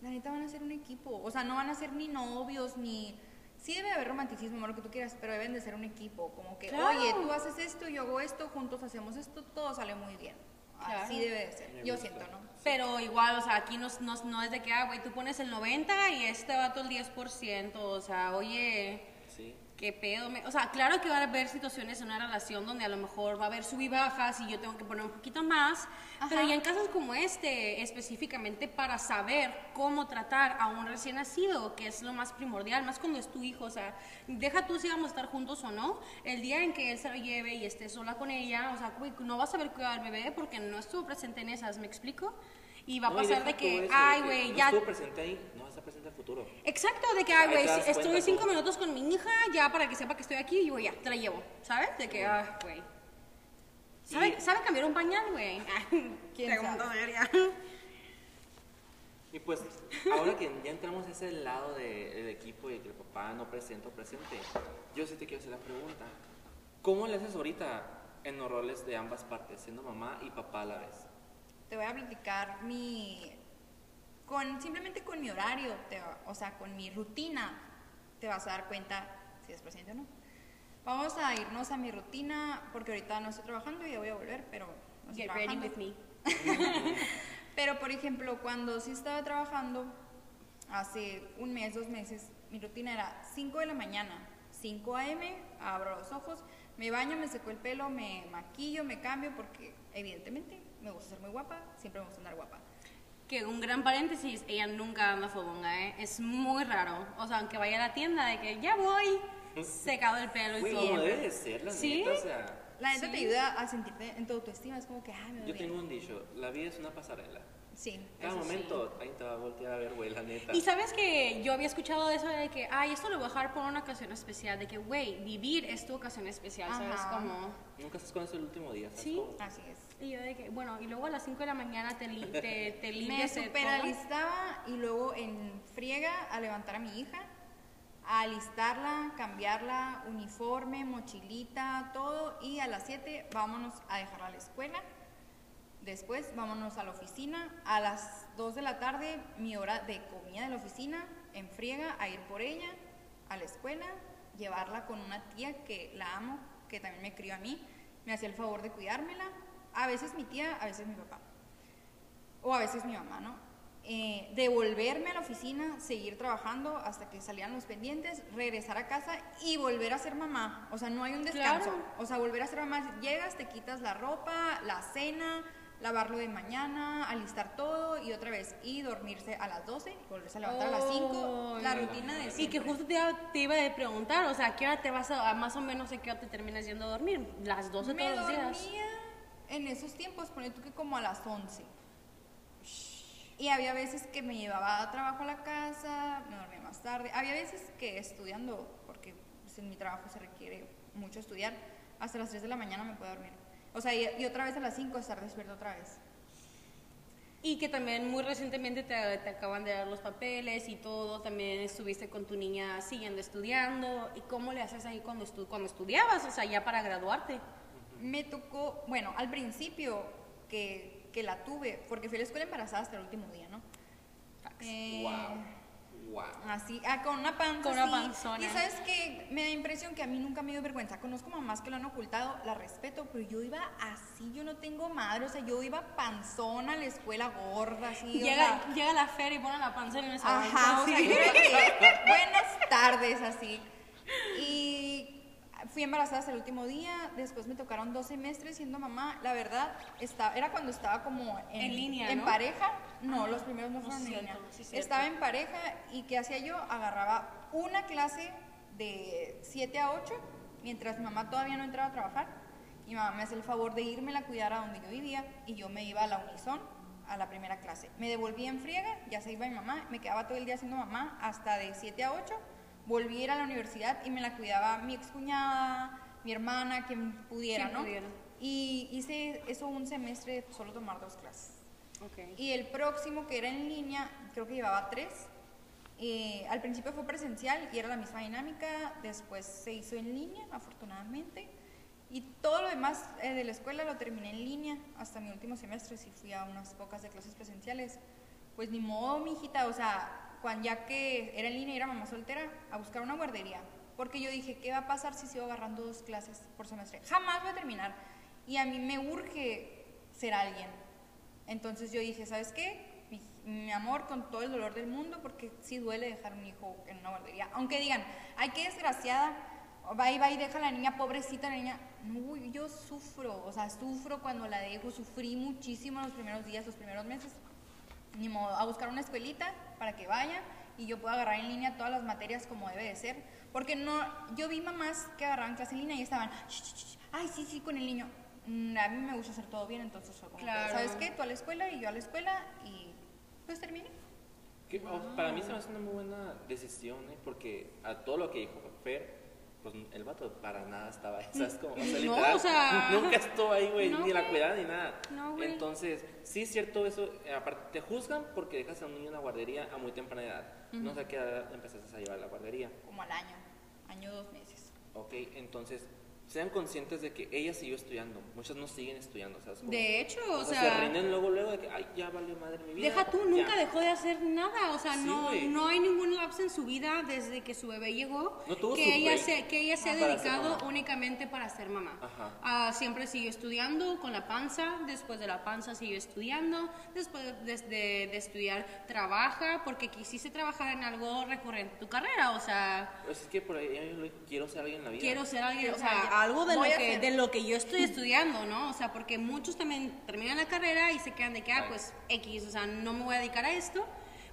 la neta van a ser un equipo. O sea, no van a ser ni novios, ni... Sí debe haber romanticismo, lo que tú quieras, pero deben de ser un equipo. Como que, Claro. oye, tú haces esto, yo hago esto, juntos hacemos esto, todo sale muy bien. Claro. Así debe de ser. Yo siento, ¿no? Pero igual, o sea, aquí no, no, no es de que, ah, güey, tú pones el 90 y este vato el 10%. O sea, oye, Sí. ¿qué pedo? Me- O sea, claro que va a haber situaciones en una relación donde a lo mejor va a haber sub y bajas y yo tengo que poner un poquito más. Pero ya en casos como este, específicamente para saber cómo tratar a un recién nacido, que es lo más primordial, más cuando es tu hijo. O sea, deja tú si vamos a estar juntos o no. El día en que él se lo lleve y esté sola con ella, o sea, no vas a saber cuidar al bebé porque no estuvo presente en esas, ¿me explico? Y va a No, pasar de que, eso, ay, que güey, no ya estuvo presente ahí, no presente al futuro. Exacto, de que, ay, Ahí güey, estoy cinco minutos con mi hija, ya para que sepa que estoy aquí, y yo ya, te la llevo, ¿sabes? De que, ay, güey. ¿Sabe, Y- ¿Sabe cambiar un pañal, güey? <laughs> ¿Quién Pregunta seria. Y pues, ahora que ya entramos a ese lado de- del equipo y que el papá no presenta o presente, yo sí te quiero hacer la pregunta. ¿Cómo le haces ahorita en los roles de ambas partes, siendo mamá y papá a la vez? Te voy a platicar mi... Con, simplemente con mi horario, te o sea, con mi rutina, te vas a dar cuenta si es presente o no. Vamos a irnos a mi rutina, porque ahorita no estoy trabajando y ya voy a volver, pero no estoy Get ready trabajando. with me. <laughs> Pero, por ejemplo, cuando sí estaba trabajando, hace un mes, dos meses, mi rutina era 5 de la mañana, 5 a.m., abro los ojos, me baño, me seco el pelo, me maquillo, me cambio, porque evidentemente me gusta ser muy guapa, siempre me gusta andar guapa. Que un gran paréntesis, ella nunca anda fodonga, ¿eh? Es muy raro. O sea, aunque vaya a la tienda de que ya voy, secado el pelo y todo. como debe de ser, la Sí. neta, o sea... La neta Sí. te ayuda a sentirte en tu autoestima, es como que, ah, me Yo bien. tengo un dicho, la vida es una pasarela. Sí, Cada sí. momento alguien te va a voltear a ver, güey, la neta. Y sabes que yo había escuchado eso de que, ay, esto lo voy a dejar por una ocasión especial, de que, güey, vivir es tu ocasión especial, ¿sabes? Ajá. Como... Nunca estás con eso el último día, ¿sabes? Sí. cómo? Así es. Y yo de que, bueno, y luego a las 5 de la mañana te, li- te, <laughs> te Me limpias todo. superalistaba y luego en friega a levantar a mi hija, a alistarla, cambiarla, uniforme, mochilita, todo. Y a las 7 vámonos a dejarla a la escuela. Después vámonos a la oficina. A las 2 de la tarde, mi hora de comida de la oficina, en friega, a ir por ella, a la escuela, llevarla con una tía que la amo, que también me crió a mí. Me hacía el favor de cuidármela. A veces mi tía, a veces mi papá o a veces mi mamá, ¿no? Eh, devolverme a la oficina, seguir trabajando hasta que salían los pendientes, regresar a casa y volver a ser mamá. O sea, no hay un descanso. Claro. O sea, volver a ser mamá, llegas, te quitas la ropa, la cena, lavarlo de mañana, alistar todo y otra vez y dormirse a las 12 y volverse a levantar a las 5. La rutina de Y siempre. que justo te iba, te iba a preguntar, o sea, ¿a qué hora te vas a, a más o menos a qué hora te terminas yendo a dormir? Las 12 Me todos los días. dormía en esos tiempos, ponle tú que como a las 11. Y había veces que me llevaba a trabajo a la casa, me dormía más tarde. Había veces que estudiando, porque pues, en mi trabajo se requiere mucho estudiar, hasta las 3 de la mañana me puedo dormir. O sea, y, y otra vez a las 5 estar despierta otra vez. Y que también muy recientemente te, te acaban de dar los papeles y todo, también estuviste con tu niña siguiendo estudiando. ¿Y cómo le haces ahí cuando, estu cuando estudiabas? O sea, ya para graduarte. me tocó, bueno, al principio que, que la tuve, porque fui a la escuela embarazada hasta el último día, ¿no? Eh, Wow. Wow. Así, ah, con una panza. Con una así. panzona. Y sabes que me da impresión que a mí nunca me dio vergüenza. Conozco mamás que lo han ocultado, la respeto, pero yo iba así, yo no tengo madre, o sea, yo iba panzona a la escuela gorda, así. o Llega, sea, llega la feria y pone la panza en esa Ajá, o sea, yo de, <laughs> buenas tardes, así. Y fui embarazada hasta el último día, después me tocaron dos semestres siendo mamá. La verdad, está, era cuando estaba como en, En línea, en ¿no? pareja. No, los primeros no no fueron en línea. sí estaba en pareja y ¿qué hacía yo? Agarraba una clase de 7 a 8, mientras mi mamá todavía no entraba a trabajar. Mi mamá me hacía el favor de irme a cuidar a donde yo vivía y yo me iba a la Unison a la primera clase. Me devolvía en friega, ya se iba mi mamá, me quedaba todo el día haciendo mamá hasta de 7 a 8. Volví a ir a la universidad y me la cuidaba mi excuñada, mi hermana, quien pudiera, ¿no? pudiera. Y hice eso un semestre, solo tomar dos clases. Ok. Y el próximo, que era en línea, creo que llevaba tres. Eh, al principio fue presencial y era la misma dinámica, después se hizo en línea, afortunadamente. Y todo lo demás eh, de la escuela lo terminé en línea hasta mi último semestre, sí fui a unas pocas de clases presenciales. Pues ni modo, mi hijita, o sea, ya que era en línea y era mamá soltera, a buscar una guardería. Porque yo dije, ¿qué va a pasar si sigo agarrando dos clases por semestre? Jamás voy a terminar. Y a mí me urge ser alguien. Entonces yo dije, ¿sabes qué? Mi, mi amor, con todo el dolor del mundo, porque sí duele dejar un hijo en una guardería. Aunque digan, ay, qué desgraciada, va y va y deja a la niña, pobrecita la niña. No, yo sufro, o sea, sufro cuando la dejo, sufrí muchísimo los primeros días, los primeros meses. Ni modo, a buscar una escuelita para que vaya y yo pueda agarrar en línea todas las materias como debe de ser. Porque no, yo vi mamás que agarraban clase en línea y estaban, "Shh, shh, shh, ay, sí, sí, con el niño. Mm, A mí me gusta hacer todo bien, entonces fue como, que, Claro. ¿sabes qué? Tú a la escuela y yo a la escuela y pues terminé. Que, o- para mí se me hace una muy buena decisión, ¿eh? porque a todo lo que dijo Fer, pues el vato para nada estaba ahí, <laughs> ¿sabes? Como, o sea, No, literal, o sea, nunca estuvo ahí, güey, no, ni la güey. cuidada ni nada. No, güey. Entonces, sí es cierto eso, eh, aparte te juzgan porque dejas a un niño en la guardería a muy temprana edad. No sé a qué edad empezaste a llevar a la guardería. Como al año, año dos meses. Ok, entonces, sean conscientes de que ella siguió estudiando, muchas no siguen estudiando, ¿sabes? Como- De hecho, o o sea, sea, se rinden luego, luego de que, ay, ya valió madre mi vida. Deja tú, ya". nunca dejó de hacer nada, o sea, Sí, no, no hay ningún lapso en su vida desde que su bebé llegó No tuvo que su ella se que ella se ha para ser dedicado únicamente para ser mamá. Ajá. Ah, siempre siguió estudiando con la panza, después de la panza siguió estudiando, después de, de- de estudiar trabaja porque quisiste trabajar en algo recurrente en tu carrera, o sea, Pues es que por ahí dijo, quiero ser alguien en la vida. quiero ser alguien, O o sea, ya- algo de lo, que, de lo que yo estoy estudiando, ¿no? O sea, porque muchos también terminan la carrera y se quedan de que, ah, pues X, o sea, no me voy a dedicar a esto,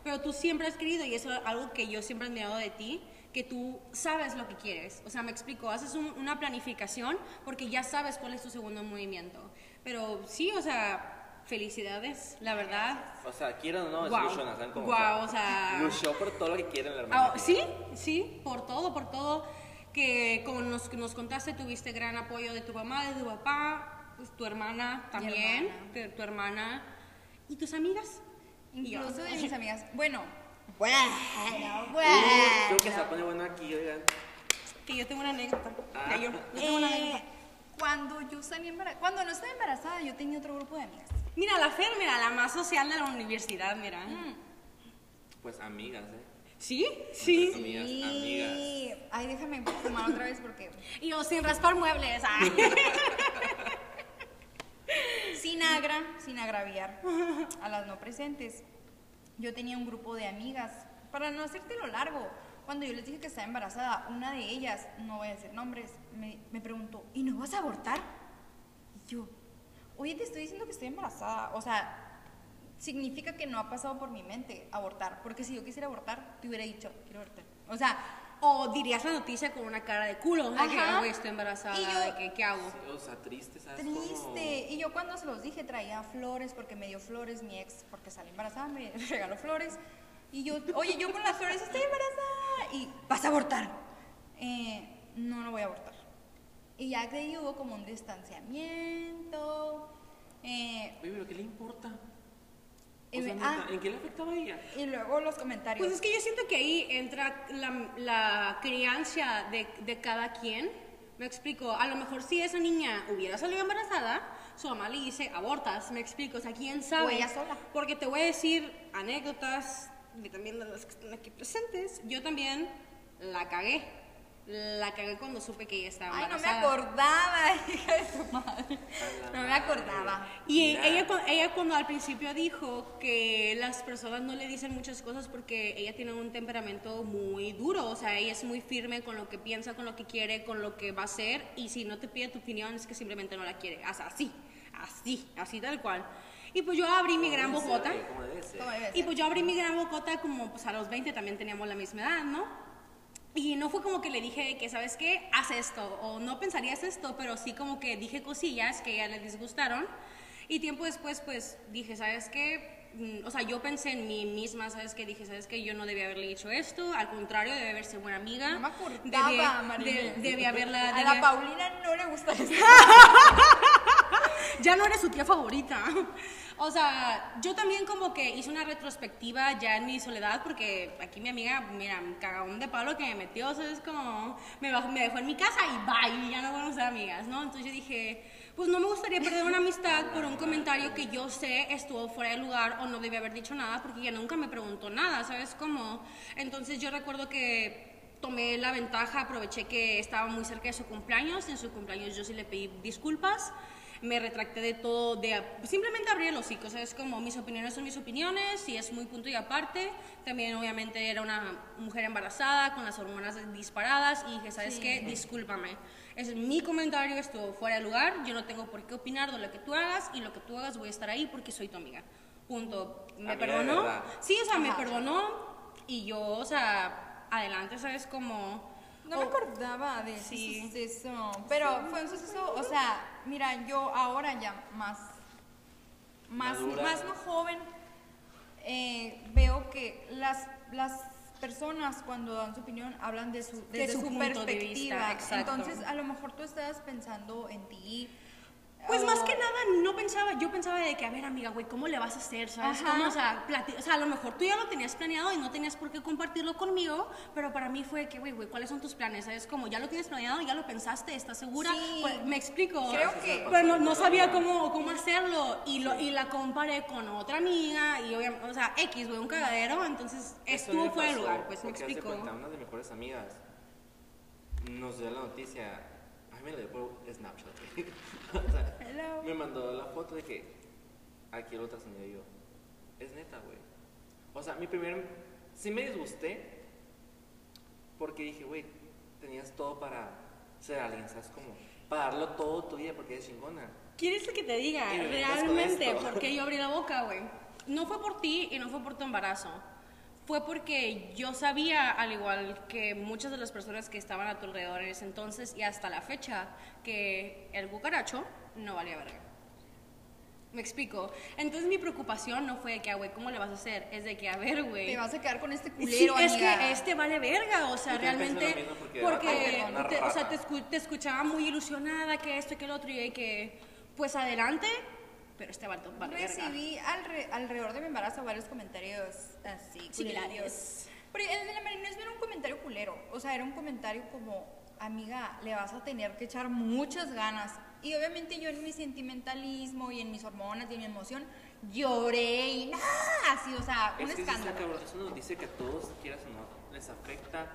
pero tú siempre has querido y eso es algo que yo siempre he admirado de ti, que tú sabes lo que quieres. O sea, me explico, haces un- una planificación porque ya sabes cuál es tu segundo movimiento. Pero sí, o sea, felicidades, la verdad. O sea, quieran o no, es luchona, ¿saben cómo? Guau, o sea- Luchó por todo lo que quieren la hermana. Ah, sí, sí, por todo, por todo. Que como nos, nos contaste, tuviste gran apoyo de tu mamá, de tu papá, pues, tu hermana también, hermana. de tu hermana y tus amigas. Incluso de mis amigas. Bueno, bueno, Uh, bueno. creo que se pone bueno aquí, oigan. Que yo tengo una anécdota. Ah. Yo, yo tengo una Eh, anécdota. cuando yo salí embarazada, cuando no estaba embarazada, yo tenía otro grupo de amigas. Mira, la Fer, mira, la más social de la universidad, mira. Mm. Pues amigas, ¿eh? ¿Sí? Sí. Amigas, amigas. Ay, déjame fumar otra vez porque. Y yo sin raspar muebles. <laughs> ay. Sin agra, sin agraviar a las no presentes. Yo tenía un grupo de amigas. Para no hacértelo largo, cuando yo les dije que estaba embarazada, una de ellas, no voy a decir nombres, me, me preguntó, ¿y no vas a abortar? Y yo, oye, te estoy diciendo que estoy embarazada. O sea, significa que no ha pasado por mi mente abortar. Porque si yo quisiera abortar, te hubiera dicho, quiero abortar. O sea, O dirías la noticia con una cara de culo. De que. "Güey, estoy embarazada. Y yo- de que, ¿qué hago? Sí, o sea, triste, ¿sabes? cómo? Triste. Y yo cuando se los dije traía flores porque me dio flores mi ex porque salí embarazada, me <laughs> regaló flores. Y yo, oye, yo con las flores estoy embarazada y vas a abortar. Eh, no, no voy a abortar. Y ya que ahí hubo como un distanciamiento. eh, Oye, pero ¿qué le importa? O sea, ah, ¿en qué le afectaba a ella? y luego los comentarios. Pues es que yo siento que ahí entra la, la crianza de, de cada quien, Me explico, a lo mejor si esa niña hubiera salido embarazada, su mamá le dice abortas, me explico, o sea, quién sabe. O ella sola. Porque te voy a decir anécdotas de también de las que están aquí presentes. Yo también la cagué. La cagué cuando supe que ella estaba Ay, no me embarazada. acordaba, <laughs> hija de tu madre. No me acordaba. Y Mira. ella, ella cuando al principio dijo que las personas no le dicen muchas cosas porque ella tiene un temperamento muy duro, o sea, ella es muy firme con lo que piensa, con lo que quiere, con lo que va a hacer, y si no te pide tu opinión es que simplemente no la quiere, o sea, así, así, así tal cual. Y pues yo abrí mi gran bocota. ser, como debe ser. ¿Cómo debe Y pues yo abrí mi gran bocota como pues a los 20 también teníamos la misma edad, ¿no? Y no fue como que le dije que, ¿sabes qué? Haz esto, o no pensarías esto, pero sí como que dije cosillas que a ella le disgustaron. Y tiempo después, pues dije, ¿sabes qué? Mm, O sea, yo pensé en mí misma, ¿sabes qué? Dije, ¿sabes qué? Yo no debía haberle dicho esto, al contrario, debe haberse buena amiga. No me acordaba, Debí- María. de- debí haberla... A la Paulina no le gusta eso. <laughs> ya no eres su tía favorita. O sea, yo también como que hice una retrospectiva ya en mi soledad, porque aquí mi amiga, mira, cagón de palo que me metió, o sea, me, dejó en mi casa y bye, ya no vamos a ser amigas, ¿no? Entonces yo dije, pues no me gustaría perder una amistad por un comentario que yo sé estuvo fuera de lugar o no debía haber dicho nada, porque ella nunca me preguntó nada, ¿sabes cómo? Entonces yo recuerdo que tomé la ventaja, aproveché que estaba muy cerca de su cumpleaños, en su cumpleaños yo sí le pedí disculpas, me retracté de todo, de simplemente abrí el hocico, ¿sabes? Como mis opiniones son mis opiniones y es muy punto y aparte. También obviamente era una mujer embarazada con las hormonas disparadas y dije, ¿sabes qué? Discúlpame. Ese es mi comentario, estuvo fuera de lugar, yo no tengo por qué opinar de lo que tú hagas y lo que tú hagas voy a estar ahí porque soy tu amiga. Punto. Me Amiga de perdonó. Sí, o sea, me perdonó y yo, o sea, adelante, ¿sabes? Como... No me acordaba de ese Sí. suceso. Pero fue un suceso, o sea, mira, yo ahora ya más, más, Madura. más no joven, eh, veo que las, las personas cuando dan su opinión hablan de su, desde su de perspectiva. vista, exacto. Entonces, a lo mejor tú estabas pensando en ti. Pues más que nada, no pensaba, yo pensaba de que, a ver, amiga, güey, ¿cómo le vas a hacer? ¿Sabes? Ajá. ¿Cómo? O sea, plati- o sea, a lo mejor tú ya lo tenías planeado y no tenías por qué compartirlo conmigo, pero para mí fue que, güey, güey, ¿cuáles son tus planes? ¿Sabes? Como ya lo tienes planeado, ya lo pensaste, ¿estás segura? Sí. Pues, me explico. Creo que- Pero no, no sabía cómo, cómo hacerlo y, lo, y la comparé con otra amiga y, obviamente, o sea, X, güey, un cagadero, entonces Eso estuvo fuera de lugar, pues me explico. cuenta, una de mis mejores amigas nos dio la noticia. Ay, me la dio por Snapchat. Güey. o sea, Hello. me mandó la foto de que aquí ultrasonido y yo. Es neta, güey. O sea, mi primer. Sí me disgusté porque dije, güey, tenías todo para ser alguien, ¿sabes? Como para darlo todo tu día porque eres chingona. ¿Quieres que te diga realmente esto. por qué yo abrí la boca, güey? No fue por ti y no fue por tu embarazo. Fue porque yo sabía, al igual que muchas de las personas que estaban a tu alrededor en ese entonces y hasta la fecha, que el cucaracho no valía verga. Me explico. Entonces mi preocupación no fue de que, ah, güey, ¿cómo le vas a hacer? Es de que, a ver, güey. Te vas a quedar con este Sí, culero, es amiga. que este vale verga, o sea, realmente, porque porque, te, o sea, te, escu- te escuchaba muy ilusionada que esto y que el otro y de que, pues adelante, pero este vale, vale. Recibí alre- alrededor de mi embarazo varios comentarios así, Similares. culerillos. Pero el de la Marinés no era un comentario culero. O sea, era un comentario como, amiga, le vas a tener que echar muchas ganas. Y obviamente yo en mi sentimentalismo y en mis hormonas y en mi emoción lloré y nada, así, o sea, un Es que escándalo. cabrón, es una noticia que a todos, quieras o no, les afecta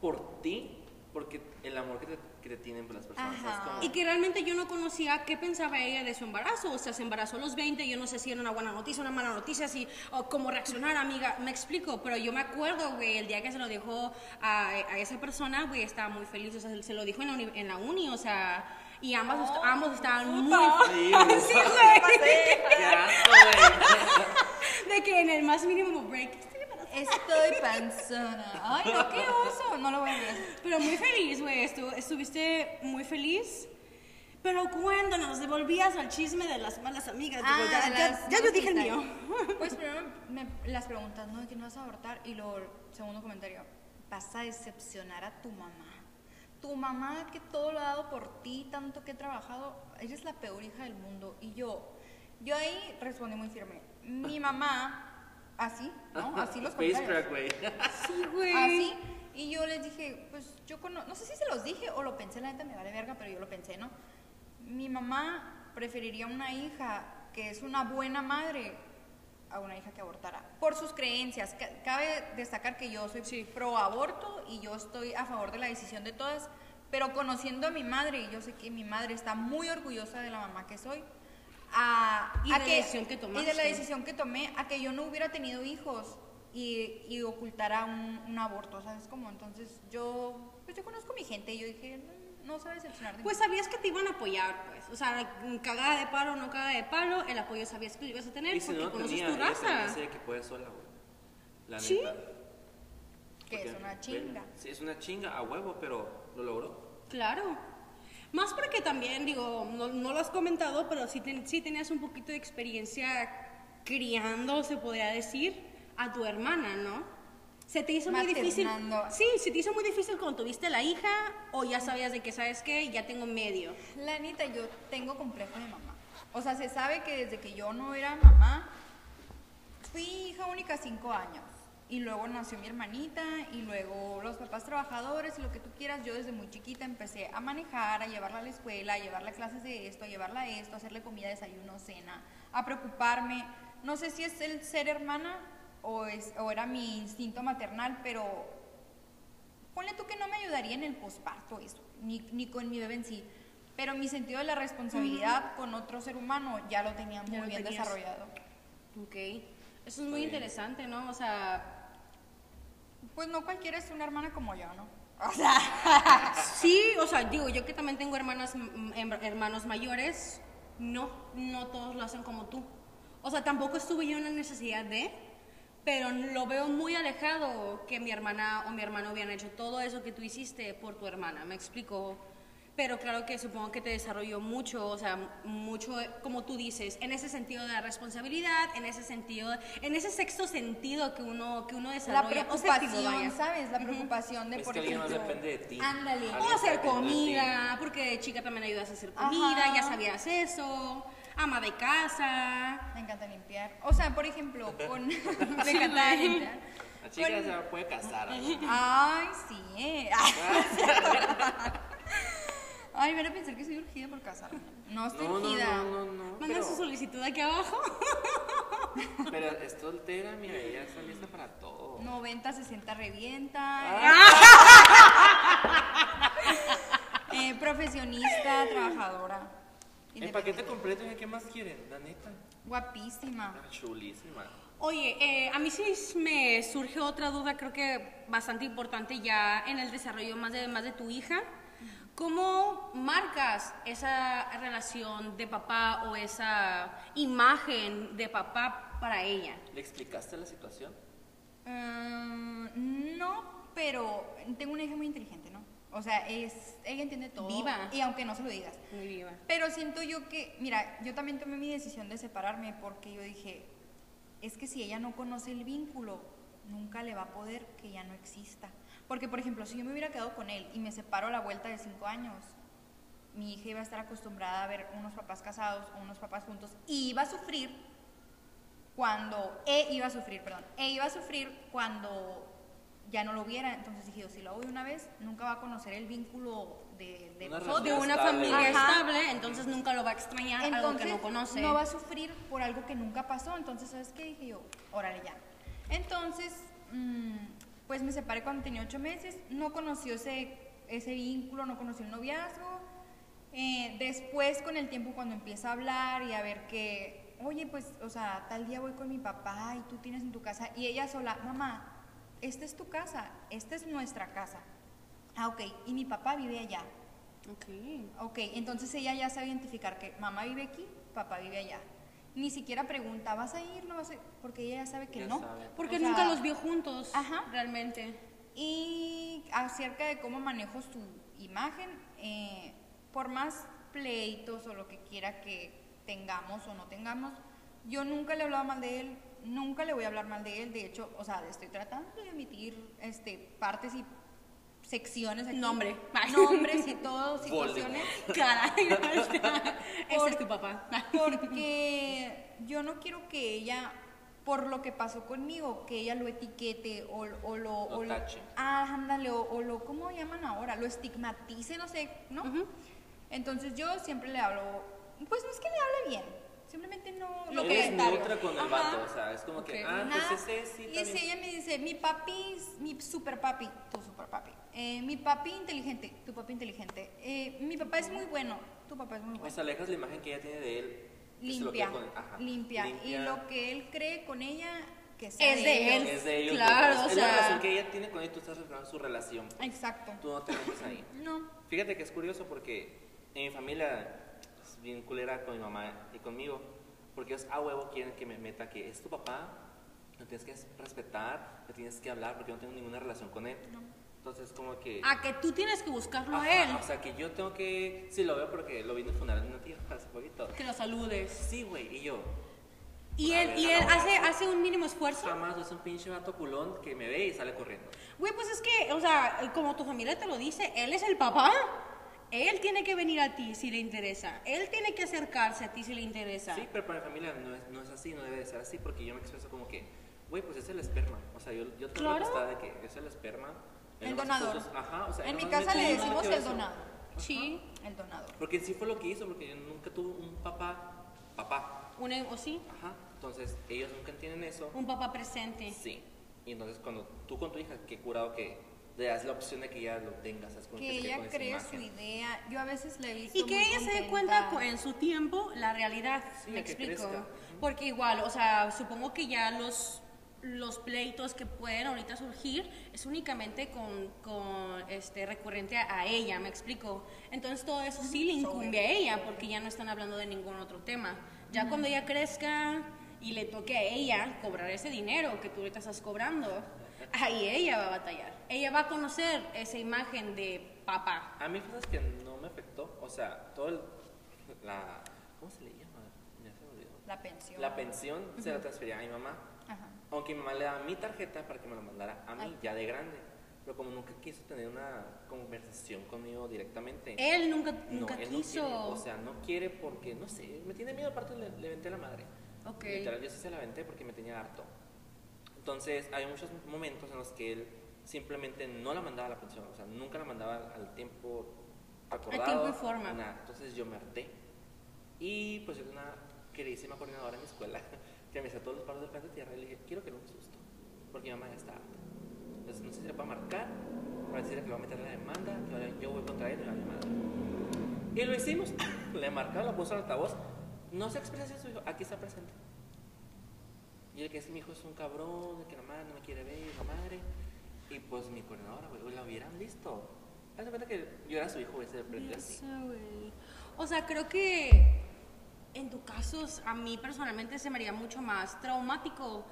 por ti, porque el amor que te, que te tienen por las personas. Y que realmente yo no conocía qué pensaba ella de su embarazo. O sea, se embarazó a los 20, yo no sé si era una buena noticia, una mala noticia, si, o cómo reaccionar, amiga. Me explico, pero yo me acuerdo, güey, el día que se lo dijo a, a esa persona, güey, estaba muy feliz. O sea, se lo dijo en la uni, en la uni, o sea, y ambas, Oh, ambos estaban muy. Sí, güey. <laughs> Sí, güey. Pasé. Qué asco, güey. De que en el más mínimo break. Estoy panzona. Ay, no, qué oso. No lo voy a ver. Pero muy feliz, güey. estu- estuviste muy feliz. Pero cuéntanos, devolvías al chisme de las malas amigas. Ah, ya, ya- las ya yo dije el mío. <laughs> Pues primero me, las preguntas, ¿no? ¿De que no vas a abortar? Y luego, segundo comentario, vas a decepcionar a tu mamá. Tu mamá que todo lo ha dado por ti, tanto que he trabajado, eres la peor hija del mundo. Y yo, yo ahí respondí muy firme. Mi mamá, así, ¿no? Así los crack, güey. Sí, güey. Así. Y yo les dije, pues yo cono- no sé si se los dije o lo pensé, la neta me vale verga, pero yo lo pensé, ¿no? Mi mamá preferiría una hija que es una buena madre a una hija que abortara. Por sus creencias. Ca- Cabe destacar que yo soy Sí. pro aborto y yo estoy a favor de la decisión de todas, pero conociendo a mi madre, y yo sé que mi madre está muy orgullosa de la mamá que soy, a, Y a de la decisión que Y de tomaste. la decisión que tomé a que yo no hubiera tenido hijos y, y ocultara un, un aborto, ¿sabes cómo? Entonces yo, pues yo conozco a mi gente y yo dije, no, no se va a decepcionar de mí. Pues sabías que te iban a apoyar, pues. O sea, cagada de palo o no cagada de palo, el apoyo sabías que lo ibas a tener Y si porque no conoces tenía, tu raza. dice que puede sola, güey. La Sí. neta. que es una chinga. Sí, es una chinga a huevo, pero lo logró. Claro. Más porque también, digo, no, no lo has comentado, pero sí, ten- sí tenías un poquito de experiencia criando, se podría decir, a tu hermana, ¿no? ¿Se te hizo muy difícil? Maternando. Sí, ¿se te hizo muy difícil cuando tuviste la hija o ya sabías de que, ¿sabes qué? Ya tengo medio. La neta, yo tengo complejo de mamá. O sea, se sabe que desde que yo no era mamá, fui hija única cinco años. Y luego nació mi hermanita y luego los papás trabajadores y lo que tú quieras. Yo desde muy chiquita empecé a manejar, a llevarla a la escuela, a llevarla a clases de esto, a llevarla a esto, a hacerle comida, desayuno, cena, a preocuparme. No sé si es el ser hermana o, es, o era mi instinto maternal, pero ponle tú que no me ayudaría en el posparto eso, ni, ni con mi bebé en sí. Pero mi sentido de la responsabilidad con otro ser humano ya lo tenía muy bien tenías. desarrollado. Ok. Eso es muy interesante, ¿no? O sea, Pues no cualquiera es una hermana como yo, ¿no? <laughs> O sea, Sí, o sea, digo, yo que también tengo hermanas, mm, hem- hermanos mayores, no, no todos lo hacen como tú. O sea, tampoco estuve yo en la necesidad de, pero lo veo muy alejado que mi hermana o mi hermano hubieran hecho todo eso que tú hiciste por tu hermana, me explico. Pero claro que supongo que te desarrolló mucho, o sea, mucho, como tú dices, en ese sentido de la responsabilidad, en ese sentido, en ese sexto sentido que uno, que uno la desarrolla. o séptimo, preocupación. ¿sabes? La preocupación de, Es por que alguien más ejemplo... depende de ti. Ándale. O hacer de comida, porque de chica también ayudas a hacer comida, Ajá. ya sabías eso, ama de casa. Me encanta limpiar. O sea, por ejemplo, <laughs> con... <laughs> me encanta limpiar. La chica Con- se puede casar. ¿no? Ay, sí, eh. <laughs> Ay, me a pensar que soy urgida por casarme. No estoy No, no, urgida. no, no, no. Manda Pero, su solicitud aquí abajo. <laughs> pero es soltera, mira, ella está lista para todo. 90, 60 revienta. Ah. Eh, profesionista, trabajadora. El paquete completo, ¿y ¿qué más quieren? La neta. Guapísima. Ah, Chulísima. Oye, eh, a mí sí me surge otra duda, creo que bastante importante ya en el desarrollo más de, más de tu hija. ¿Cómo marcas esa relación de papá o esa imagen de papá para ella? ¿Le explicaste la situación? Mm, no, pero tengo una hija muy inteligente, ¿no? O sea, es, ella entiende todo. Viva. Y aunque no se lo digas. Muy viva. Pero siento yo que, mira, yo también tomé mi decisión de separarme porque yo dije, es que si ella no conoce el vínculo, nunca le va a poder que ya no exista. Porque, por ejemplo, si yo me hubiera quedado con él y me separo a la vuelta de cinco años, mi hija iba a estar acostumbrada a ver unos papás casados o unos papás juntos y iba a sufrir cuando, e iba a sufrir, perdón, e iba a sufrir cuando ya no lo viera. Entonces dije, yo, si lo hago de una vez, nunca va a conocer el vínculo de, de Una nosotros. De una Estable. familia Ajá. estable, entonces nunca lo va a extrañar, algo Entonces, que no conoce. va a sufrir por algo que nunca pasó. Entonces, ¿sabes qué? Dije yo, órale ya. Entonces, mm, pues me separé cuando tenía ocho meses. No conoció ese, ese vínculo, no conoció el noviazgo. Eh, después, con el tiempo, cuando empieza a hablar y a ver que, oye, pues, o sea, tal día voy con mi papá y tú tienes en tu casa. Y ella sola, mamá, esta es tu casa, esta es nuestra casa. Ah, ok. Y mi papá vive allá. Ok. Ok, entonces ella ya sabe identificar que mamá vive aquí, papá vive allá. Ni siquiera pregunta, ¿vas a ir? ¿No vas a ir? Porque ella ya sabe que Ya no. sabe. Porque O sea, nunca los vio juntos, Ajá. realmente. Y acerca de cómo manejo su imagen, eh, por más pleitos o lo que quiera que tengamos o no tengamos, yo nunca le he hablado mal de él, nunca le voy a hablar mal de él. De hecho, o sea, estoy tratando de emitir este, partes y secciones aquí. Nombre. Nombres y todo, <laughs> situaciones. <laughs> Caray, ese Por- es tu papá. <laughs> Porque yo no quiero que ella por lo que pasó conmigo, que ella lo etiquete o, o lo... Lo o tache. ah, ándale, o, o lo, ¿cómo llaman ahora? Lo estigmatice, no sé, ¿no? Entonces yo siempre le hablo, pues no es que le hable bien, simplemente no... Lo no que Eres es neutra con el Ajá. vato, o sea, es como que, Ok. ah, Nada. pues ese sí, y está si ella me dice, mi papi, es mi super papi, tu super papi, eh, mi papi inteligente, tu papi inteligente, eh, mi papá es muy bueno, tu papá es muy O bueno. sea, alejas la imagen que ella tiene de él. que limpia, con- ajá, limpia, Y lo que él cree con ella, que sea Es de ellos. él. es de ellos. Claro, es, o es sea- la relación que ella tiene con él, tú estás reflejando su relación. Exacto. Tú no te metes ahí. No. Fíjate que es curioso porque en mi familia es bien culera con mi mamá y conmigo. Porque ellos a huevo quieren que me meta que es tu papá, lo tienes que respetar, le tienes que hablar porque yo no tengo ninguna relación con él. Entonces, como que. A que tú tienes que buscarlo Ajá, a él. O sea, que yo tengo que. Sí, lo veo porque lo vi en el funeral de una tía <laughs> hace poquito. Que lo saludes. Sí, güey, y yo. Y él, ver, y él hace, hace un mínimo esfuerzo. Jamás es un pinche vato culón que me ve y sale corriendo. Güey, pues es que, o sea, como tu familia te lo dice, él es el papá. Él tiene que venir a ti si le interesa. Él tiene que acercarse a ti si le interesa. Sí, pero para mi familia no es, no es así, no debe de ser así, porque yo me expreso como que, güey, pues es el esperma. O sea, yo, yo tengo Claro. la de que es el esperma. El donador. ajá, o sea, en mi casa le decimos el eso. donado. Sí. El donador. Porque sí fue lo que hizo, porque yo nunca tuve un papá, papá. Un, o sí, Ajá, entonces ellos nunca entienden eso. un papá presente. Sí. Y entonces cuando tú con tu hija, qué curado que le das la opción de que ella lo tenga, ¿sabes? Como Que ella cree su idea. Yo a veces le he visto Y que muy ella se dé cuenta en su tiempo la realidad, Sí, me explico. crezca. Porque igual, o sea, supongo que ya los los pleitos que pueden ahorita surgir es únicamente con, con este recurrente a, a ella, me explico. Entonces todo eso sí le incumbe a ella porque ya no están hablando de ningún otro tema. Ya cuando ella crezca y le toque a ella cobrar ese dinero que tú ahorita estás cobrando, ahí ella va a batallar. Ella va a conocer esa imagen de papá. A mí, cosas que no me afectó, o sea, todo el, la, ¿cómo se le llama? Se me olvidó. La pensión. La pensión se la transfería a mi mamá, Ajá. aunque mi mamá le daba mi tarjeta para que me la mandara a mí, Ay. ya de grande. Pero como nunca quiso tener una conversación conmigo directamente. Él nunca, no, nunca él no quiso. quiere, o sea, no quiere porque, no sé, me tiene miedo, aparte le, le venté la madre. Ok. Literal, yo sí se la venté porque me tenía harto. Entonces, hay muchos momentos en los que él simplemente no la mandaba a la pensión, o sea, nunca la mandaba al, al tiempo acordado. tiempo y forma. nada. Entonces yo me harté. Y pues tenía una queridísima coordinadora en mi escuela <laughs> que me hacía todos los paros del frente de tierra y le dije, quiero que no me susto, porque mi mamá ya está harta. Entonces no sé si le puedo marcar para decirle que va a meter la demanda, que ahora yo voy contra él y me va a llamar. Y lo hicimos, <laughs> le marcaron, lo puso en altavoz, no se expresa a su hijo, aquí está presente. Y el que es mi hijo es un cabrón, el que la madre no me quiere ver, la madre. Y pues mi coordinadora, güey, la hubieran visto. Haz de cuenta que yo era su hijo, güey, se prendió No así. güey. O sea, creo que en tu caso, a mí personalmente se me haría mucho más traumático.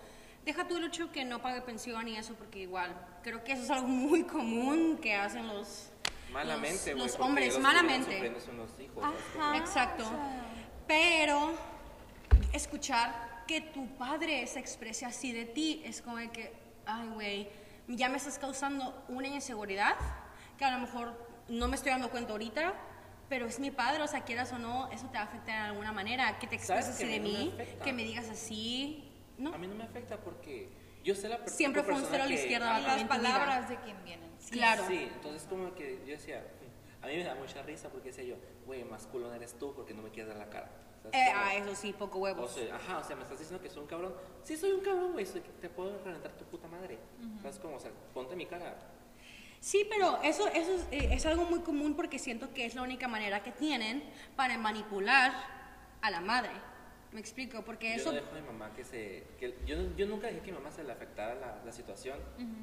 Deja tú el hecho que no pague pensión y eso, porque igual, creo que eso es algo muy común que hacen los, Malamente, los, hombres, los malamente. Ajá. Exacto. o sea. Pero escuchar que tu padre se exprese así de ti es como de que, ay, güey, ya me estás causando una inseguridad que a lo mejor no me estoy dando cuenta ahorita, pero es mi padre, o sea, quieras o no, eso te va a afectar de alguna manera, que te ¿Sabes expreses así de mí no me mí, afecta? que me digas así, ¿no? A mí no me afecta porque yo sé la Siempre fue un cero a la izquierda. Las palabras de quien vienen. Sí. Claro. Sí, entonces como que yo decía, a mí me da mucha risa porque decía yo, güey, más culón eres tú porque no me quieres dar la cara. ¿Sabes Eh, ah, eso sí, poco O huevos. sea, ajá, o sea, me estás diciendo que soy un cabrón. Sí, soy un cabrón, güey, te puedo reventar tu puta madre. ¿Sabes cómo? O sea, ponte mi cara. Sí, pero eso, eso es, eh, es algo muy común porque siento que es la única manera que tienen para manipular a la madre. ¿Me explico? Porque Yo eso... no dejo a mi mamá que se... Que, yo, yo nunca dejé que mi mamá se le afectara la, la situación,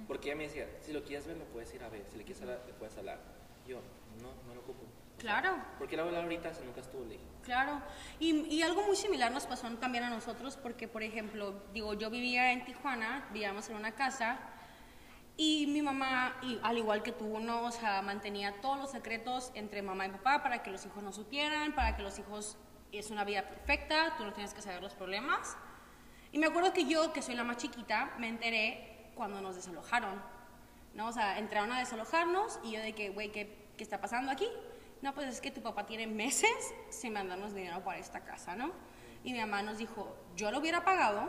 porque ella me decía, si lo quieres ver, lo puedes ir a ver, si le quieres hablar, le puedes hablar. Yo, no, no lo ocupo. Claro. ¿Por qué la voy a hablar ahorita si nunca estuvo? Le dije. Claro, y, y algo muy similar nos pasó también a nosotros porque, por ejemplo, digo, yo vivía en Tijuana, vivíamos en una casa y mi mamá, y al igual que tú, ¿no? O sea, mantenía todos los secretos entre mamá y papá para que los hijos no supieran, para que los hijos es una vida perfecta, tú no tienes que saber los problemas. Y me acuerdo que yo, que soy la más chiquita, me enteré cuando nos desalojaron, ¿no? O sea, entraron a desalojarnos y yo de que, güey, ¿qué, ¿qué está pasando aquí? No, pues es que tu papá tiene meses sin mandarnos dinero para esta casa, ¿no? Y mi mamá nos dijo, yo lo hubiera pagado,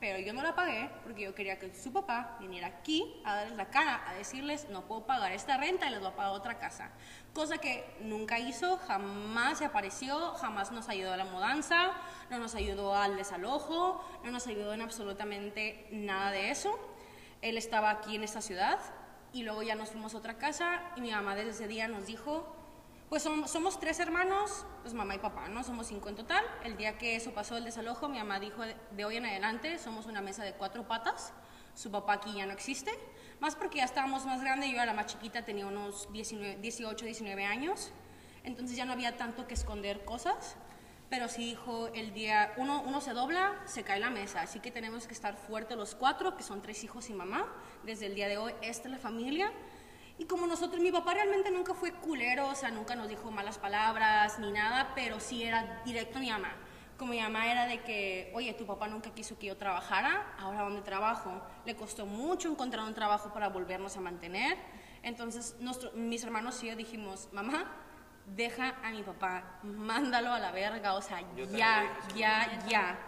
pero yo no la pagué porque yo quería que su papá viniera aquí a darles la cara, a decirles, no puedo pagar esta renta y les voy a pagar otra casa. Cosa que nunca hizo, jamás se apareció, jamás nos ayudó a la mudanza, no nos ayudó al desalojo, no nos ayudó en absolutamente nada de eso. Él estaba aquí en esta ciudad y luego ya nos fuimos a otra casa y mi mamá desde ese día nos dijo, pues somos, tres hermanos, pues mamá y papá, ¿no? Somos cinco en total. El día que eso pasó, el desalojo, mi mamá dijo, de hoy en adelante somos una mesa de cuatro patas. Su papá aquí ya no existe. Más porque ya estábamos más grandes, yo era la más chiquita, tenía unos 19, 18, 19 años. Entonces ya no había tanto que esconder cosas. Pero sí dijo, el día, uno, uno se dobla, se cae la mesa. Así que tenemos que estar fuertes los cuatro, que son tres hijos y mamá. Desde el día de hoy, esta es la familia. Y como nosotros, mi papá realmente nunca fue culero, o sea, nunca nos dijo malas palabras ni nada, pero sí era directo a mi mamá. Como mi mamá era de que, oye, tu papá nunca quiso que yo trabajara, ahora dónde trabajo. Le costó mucho encontrar un trabajo para volvernos a mantener. Entonces, nuestro, mis hermanos y yo dijimos, mamá, deja a mi papá, mándalo a la verga, o sea, Yo ya, ya, ya.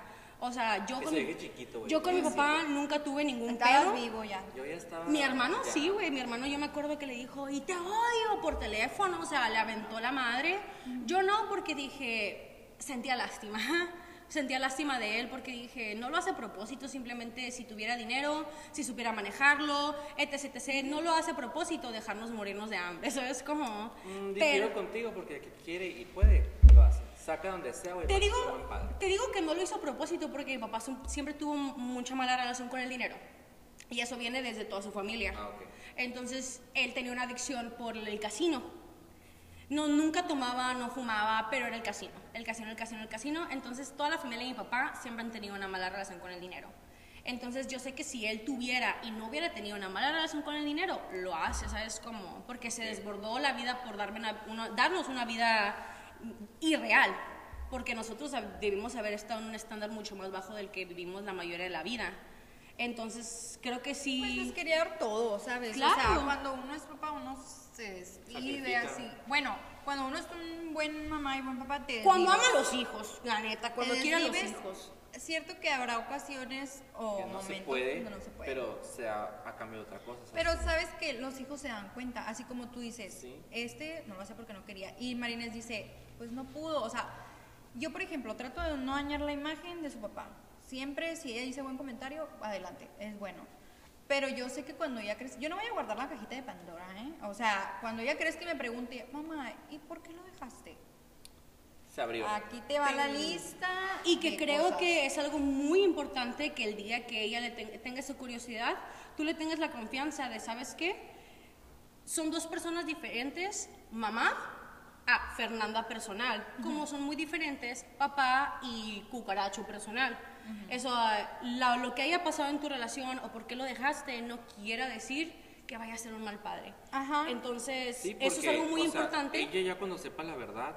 O sea, yo Que con, se deje chiquito, güey. yo con mi Sí, papá nunca tuve ningún pedo. vivo ya. Yo ya estaba. Mi hermano ya. sí, güey. Mi hermano yo me acuerdo que le dijo, y te odio por teléfono, o sea, le aventó la madre. Yo no, porque dije, sentía lástima. <laughs> Sentía lástima de él porque dije, no lo hace a propósito, simplemente si tuviera dinero, si supiera manejarlo, etc, etc. No lo hace a propósito dejarnos morirnos de hambre. <laughs> Eso es como... Mm, pero contigo porque el que quiere y puede. Saca donde sea, güey. te digo, te digo que no lo hizo a propósito porque mi papá siempre tuvo mucha mala relación con el dinero. Y eso viene desde toda su familia. Ah, ok. Entonces, él tenía una adicción por el casino. No, nunca tomaba, no fumaba, pero era el casino. El casino, el casino, el casino. Entonces, toda la familia de mi papá siempre han tenido una mala relación con el dinero. Entonces, yo sé que si él tuviera y no hubiera tenido una mala relación con el dinero, lo hace, ¿sabes cómo? Porque se desbordó la vida por darme una- una- darnos una vida irreal. Porque nosotros debimos haber estado en un estándar mucho más bajo del que vivimos la mayoría de la vida. Entonces, creo que sí. Pues les quería dar todo, ¿sabes? O Claro. sea, cuando uno es papá, uno se desvive así. Bueno, cuando uno es un buen mamá y buen papá, te Cuando ama a los hijos, la neta, cuando quiere a los hijos. Es cierto que habrá ocasiones o Que no momentos se puede, donde no se puede. pero sea a cambio de otra cosa. ¿sabes? Pero sabes que los hijos se dan cuenta, así como tú dices, Sí. este no lo hace porque no quería. Y Marines dice, pues no pudo. O sea, yo por ejemplo trato de no dañar la imagen de su papá. Siempre si ella dice buen comentario, adelante, es bueno. Pero yo sé que cuando ella crezca, yo no voy a guardar la cajita de Pandora, ¿eh? O sea, cuando ella crezca y me pregunte, mamá, ¿y por qué lo dejaste? Se abrió. Aquí te va la lista. Y que creo cosas. que es algo muy importante que el día que ella le ten- tenga esa curiosidad, tú le tengas la confianza de, ¿sabes qué? Son dos personas diferentes, mamá a Fernanda personal. Como son muy diferentes, papá y cucaracho personal. Eso, ah, la- lo que haya pasado en tu relación o por qué lo dejaste, no quiera decir que vaya a ser un mal padre. Ajá. Entonces, Sí, eso es porque, algo muy o sea, importante. ella ya cuando sepa la verdad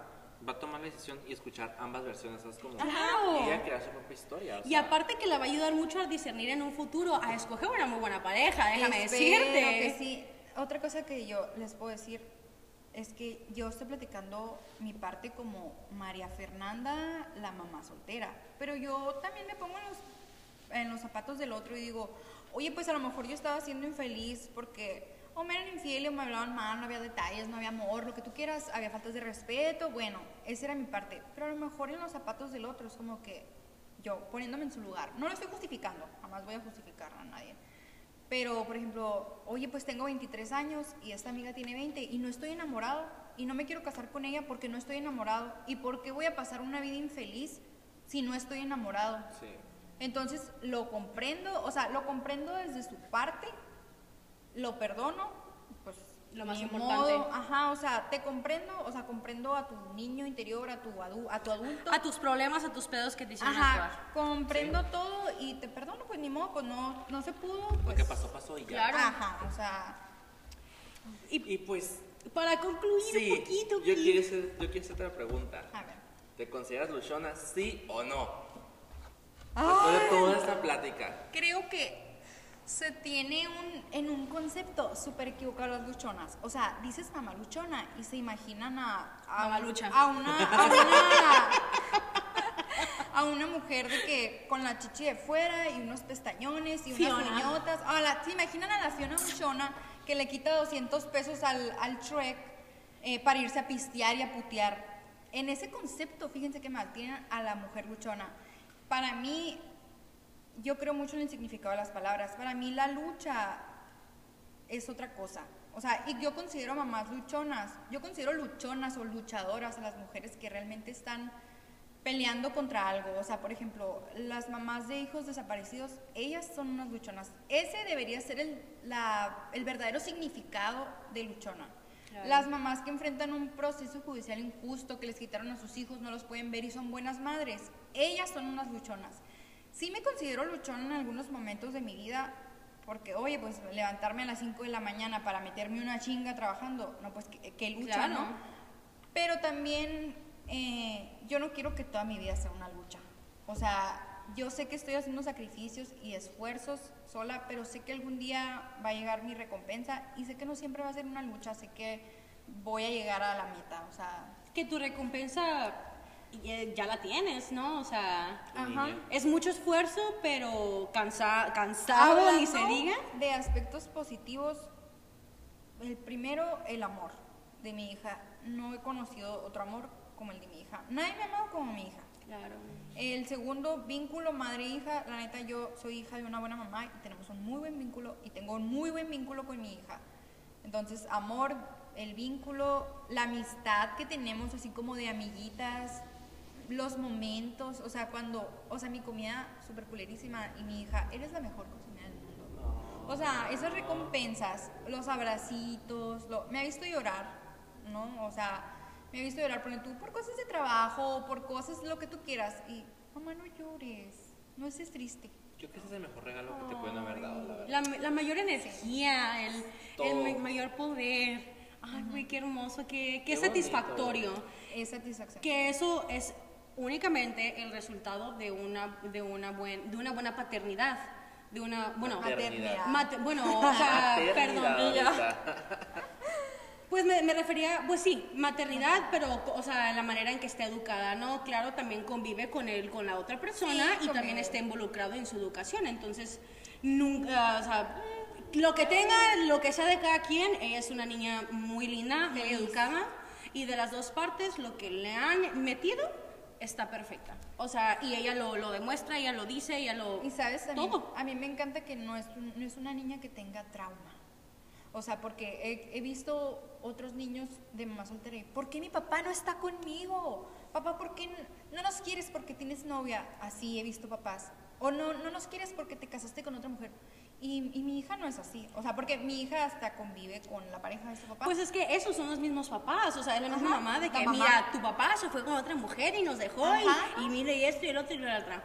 va a tomar la decisión y escuchar ambas versiones. ¿sabes? Como Claro. ella crear su propia historia. o Y sea, aparte que la va a ayudar mucho a discernir en un futuro, a escoger una muy buena pareja, déjame Espero decirte. que sí. Otra cosa que yo les puedo decir es que yo estoy platicando mi parte como María Fernanda, la mamá soltera. Pero yo también me pongo en los, en los zapatos del otro y digo, oye, pues a lo mejor yo estaba siendo infeliz porque o me eran infiel o me hablaban mal, no había detalles, no había amor, lo que tú quieras, había faltas de respeto. Bueno, esa era mi parte. Pero a lo mejor en los zapatos del otro es como que yo poniéndome en su lugar. No lo estoy justificando, jamás voy a justificar a nadie. Pero, por ejemplo, oye, pues tengo 23 años y esta amiga tiene 20 y no estoy enamorado y no me quiero casar con ella porque no estoy enamorado. ¿Y por qué voy a pasar una vida infeliz si no estoy enamorado? Sí. Entonces, lo comprendo, o sea, lo comprendo desde su parte, lo perdono, Lo más ni importante. modo, ajá, o sea, te comprendo, o sea, comprendo a tu niño interior, a tu, adu- a tu adulto. A tus problemas, a tus pedos que te hicieron Ajá, actuar. comprendo todo y te perdono, pues ni modo, pues no, no se pudo. Pues, que pasó, pasó y ya. Claro. Ajá, o sea, Y pues, Para concluir sí, un poquito, yo quiero, hacer, yo quiero hacer otra pregunta. a ver. ¿Te consideras luchona, sí o no? Después de toda esta plática. Creo que se tiene un, en un concepto súper equivocado las luchonas. O sea, dices mamá luchona y se imaginan a, a, Mamalucha. a una, a una, a una mujer de que con la chichi de fuera y unos pestañones y unas Fiona. uñotas. A la- ¿Se imaginan a la Fiona Buchona que le quita 200 pesos al, al Shrek eh, para irse a pistear y a putear? En ese concepto, fíjense que mal tienen a la mujer luchona. Para mí, yo creo mucho en el significado de las palabras. Para mí la lucha es otra cosa. O sea, y yo considero mamás luchonas. Yo considero luchonas o luchadoras a las mujeres que realmente están peleando contra algo. O sea, por ejemplo, las mamás de hijos desaparecidos, ellas son unas luchonas. Ese debería ser el, la- el verdadero significado de luchona. Claro. Las mamás que enfrentan un proceso judicial injusto, que les quitaron a sus hijos, no los pueden ver y son buenas madres. Ellas son unas luchonas. Sí me considero luchona en algunos momentos de mi vida, porque, oye, pues levantarme a las 5 de la mañana para meterme una chinga trabajando, no, pues qué, qué lucha, Claro. ¿no? Pero también eh, yo no quiero que toda mi vida sea una lucha. O sea, yo sé que estoy haciendo sacrificios y esfuerzos sola, pero sé que algún día va a llegar mi recompensa y sé que no siempre va a ser una lucha, sé que voy a llegar a la meta. O sea, Que tu recompensa ya, ya la tienes, ¿no? O sea, ajá. es mucho esfuerzo, pero cansa, cansado, ni se diga. De aspectos positivos, el primero, el amor de mi hija. No he conocido otro amor como el de mi hija. Nadie me ha amado como mi hija. Claro. El segundo vínculo madre-hija, la neta yo soy hija de una buena mamá y tenemos un muy buen vínculo y tengo un muy buen vínculo con mi hija. Entonces, amor, el vínculo, la amistad que tenemos así como de amiguitas, los momentos, o sea, cuando, o sea, mi comida súper culerísima y mi hija, eres la mejor cocinera del mundo. O sea, esas recompensas, los abracitos, lo- me ha visto llorar, ¿no? O sea, me ha visto llorar por, tú, por cosas de trabajo, por cosas, lo que tú quieras. Y, mamá, no llores, no estés triste. Yo creo que ese es el mejor regalo que te pueden haber dado, la verdad. La, la mayor energía, el, el ma- mayor poder. Ay, güey, qué hermoso, qué, qué Qué satisfactorio. Es satisfacción. Que eso es únicamente el resultado de una, de una, buen, de una buena paternidad. De una, bueno, Maternidad. mate- bueno, <laughs> o sea, Maternidad, perdón. <laughs> Pues me, me refería, pues sí, maternidad, pero, o sea, la manera en que esté educada, ¿no? Claro, también convive con él, con la otra persona Sí, y también está involucrado en su educación. Entonces, nunca, o sea, lo que tenga, lo que sea de cada quien, ella es una niña muy linda, muy educada y de las dos partes, lo que le han metido está perfecta. O sea, y ella lo, lo demuestra, ella lo dice, ella lo... Y sabes, a mí, Todo. a mí me encanta que no es, no es una niña que tenga trauma. O sea, porque he, he visto otros niños de mamá soltera y, ¿por qué mi papá no está conmigo? Papá, ¿por qué no nos quieres porque tienes novia? Así he visto papás. O no, no nos quieres porque te casaste con otra mujer. Y, y mi hija no es así. O sea, porque mi hija hasta convive con la pareja de su papá. Pues es que esos son los mismos papás, o sea, es la misma Ajá, mamá de que, mamá. mira, tu papá se fue con otra mujer y nos dejó, y- mire, y esto y el otro y la otra.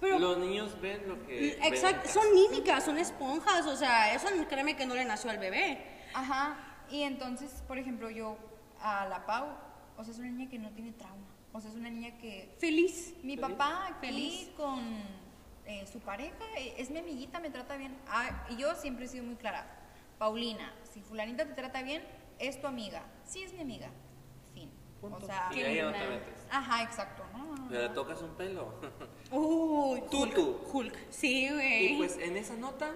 Pero, Los niños ven lo que. exacto, son mímicas, son esponjas, o sea, eso créeme que no le nació al bebé. Ajá, y entonces, por ejemplo, yo a la Pau, o sea, es una niña que no tiene trauma. O sea, es una niña que Feliz. Mi Feliz. papá aquí Feliz. con eh, su pareja eh, es mi amiguita, me trata bien. Ah, y yo siempre he sido muy clara. Paulina, si fulanita te trata bien, es tu amiga. Sí, es mi amiga. Fin. Punto. O sea, y Qué ahí ya no te metes. ajá, exacto. No, no, le tocas un pelo. <laughs> Uy, Tú, Hulk, tú. Hulk. Sí, güey. y pues en esa nota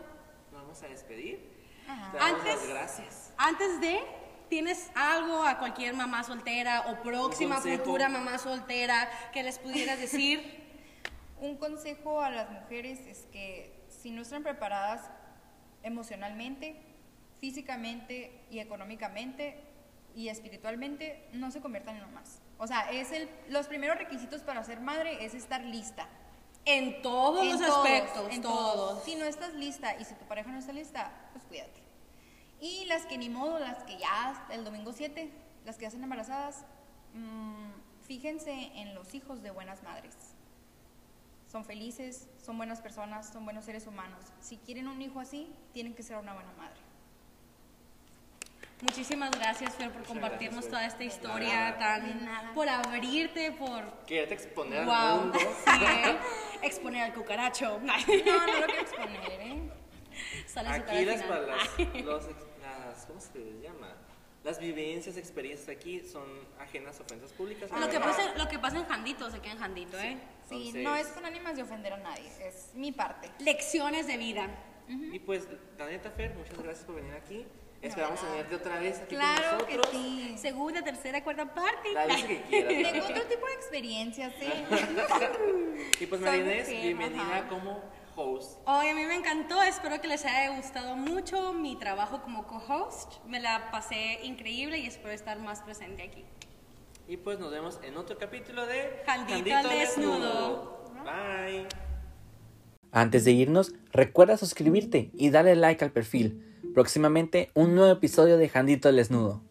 nos vamos a despedir. Ajá. Te damos Antes- las gracias. Antes de, ¿tienes algo a cualquier mamá soltera o próxima, futura mamá soltera que les pudieras decir? Un consejo a las mujeres es que si no están preparadas emocionalmente, físicamente y económicamente y espiritualmente, no se conviertan en mamás. O sea, es el, los primeros requisitos para ser madre es estar lista. En todos En los todos, aspectos, en todos. Si no estás lista y si tu pareja no está lista, pues cuídate. Y las que ni modo, las que ya el domingo 7, las que ya están embarazadas, mm, fíjense en los hijos de buenas madres. Son felices, son buenas personas, son buenos seres humanos. Si quieren un hijo así, tienen que ser una buena madre. Muchísimas gracias, Fer, por compartirnos gracias, toda esta historia tan... nada. por abrirte, por... Quererte exponer al mundo. <laughs> sí, ¿eh? exponer al cucaracho. <laughs> No, no lo quiero exponer, ¿eh? Sale su cara Aquí las, las, los las- ¿cómo se les llama? Las vivencias, experiencias aquí son ajenas a ofensas públicas. Lo que, pasa, lo que pasa en Jandito se queda en Jandito, ¿eh? Sí, Entonces- no es con ánimas de ofender a nadie, es mi parte. Lecciones de vida. Y pues, la neta, Fer, muchas gracias por venir aquí. Esperamos tenerte otra vez aquí Claro con que nosotros. sí. Segunda, tercera, cuarta parte. La vez que quieras. <laughs> Tengo otro tipo de experiencias, ¿eh? <laughs> Y pues, Marinés, mujer, bienvenida ajá. como host. Hoy a mí me encantó, espero que les haya gustado mucho mi trabajo como co-host. Me la pasé increíble y espero estar más presente aquí. Y pues nos vemos en otro capítulo de Jandito al desnudo. Bye. Antes de irnos, recuerda suscribirte y darle like al perfil. Próximamente un nuevo episodio de Jandito al Desnudo.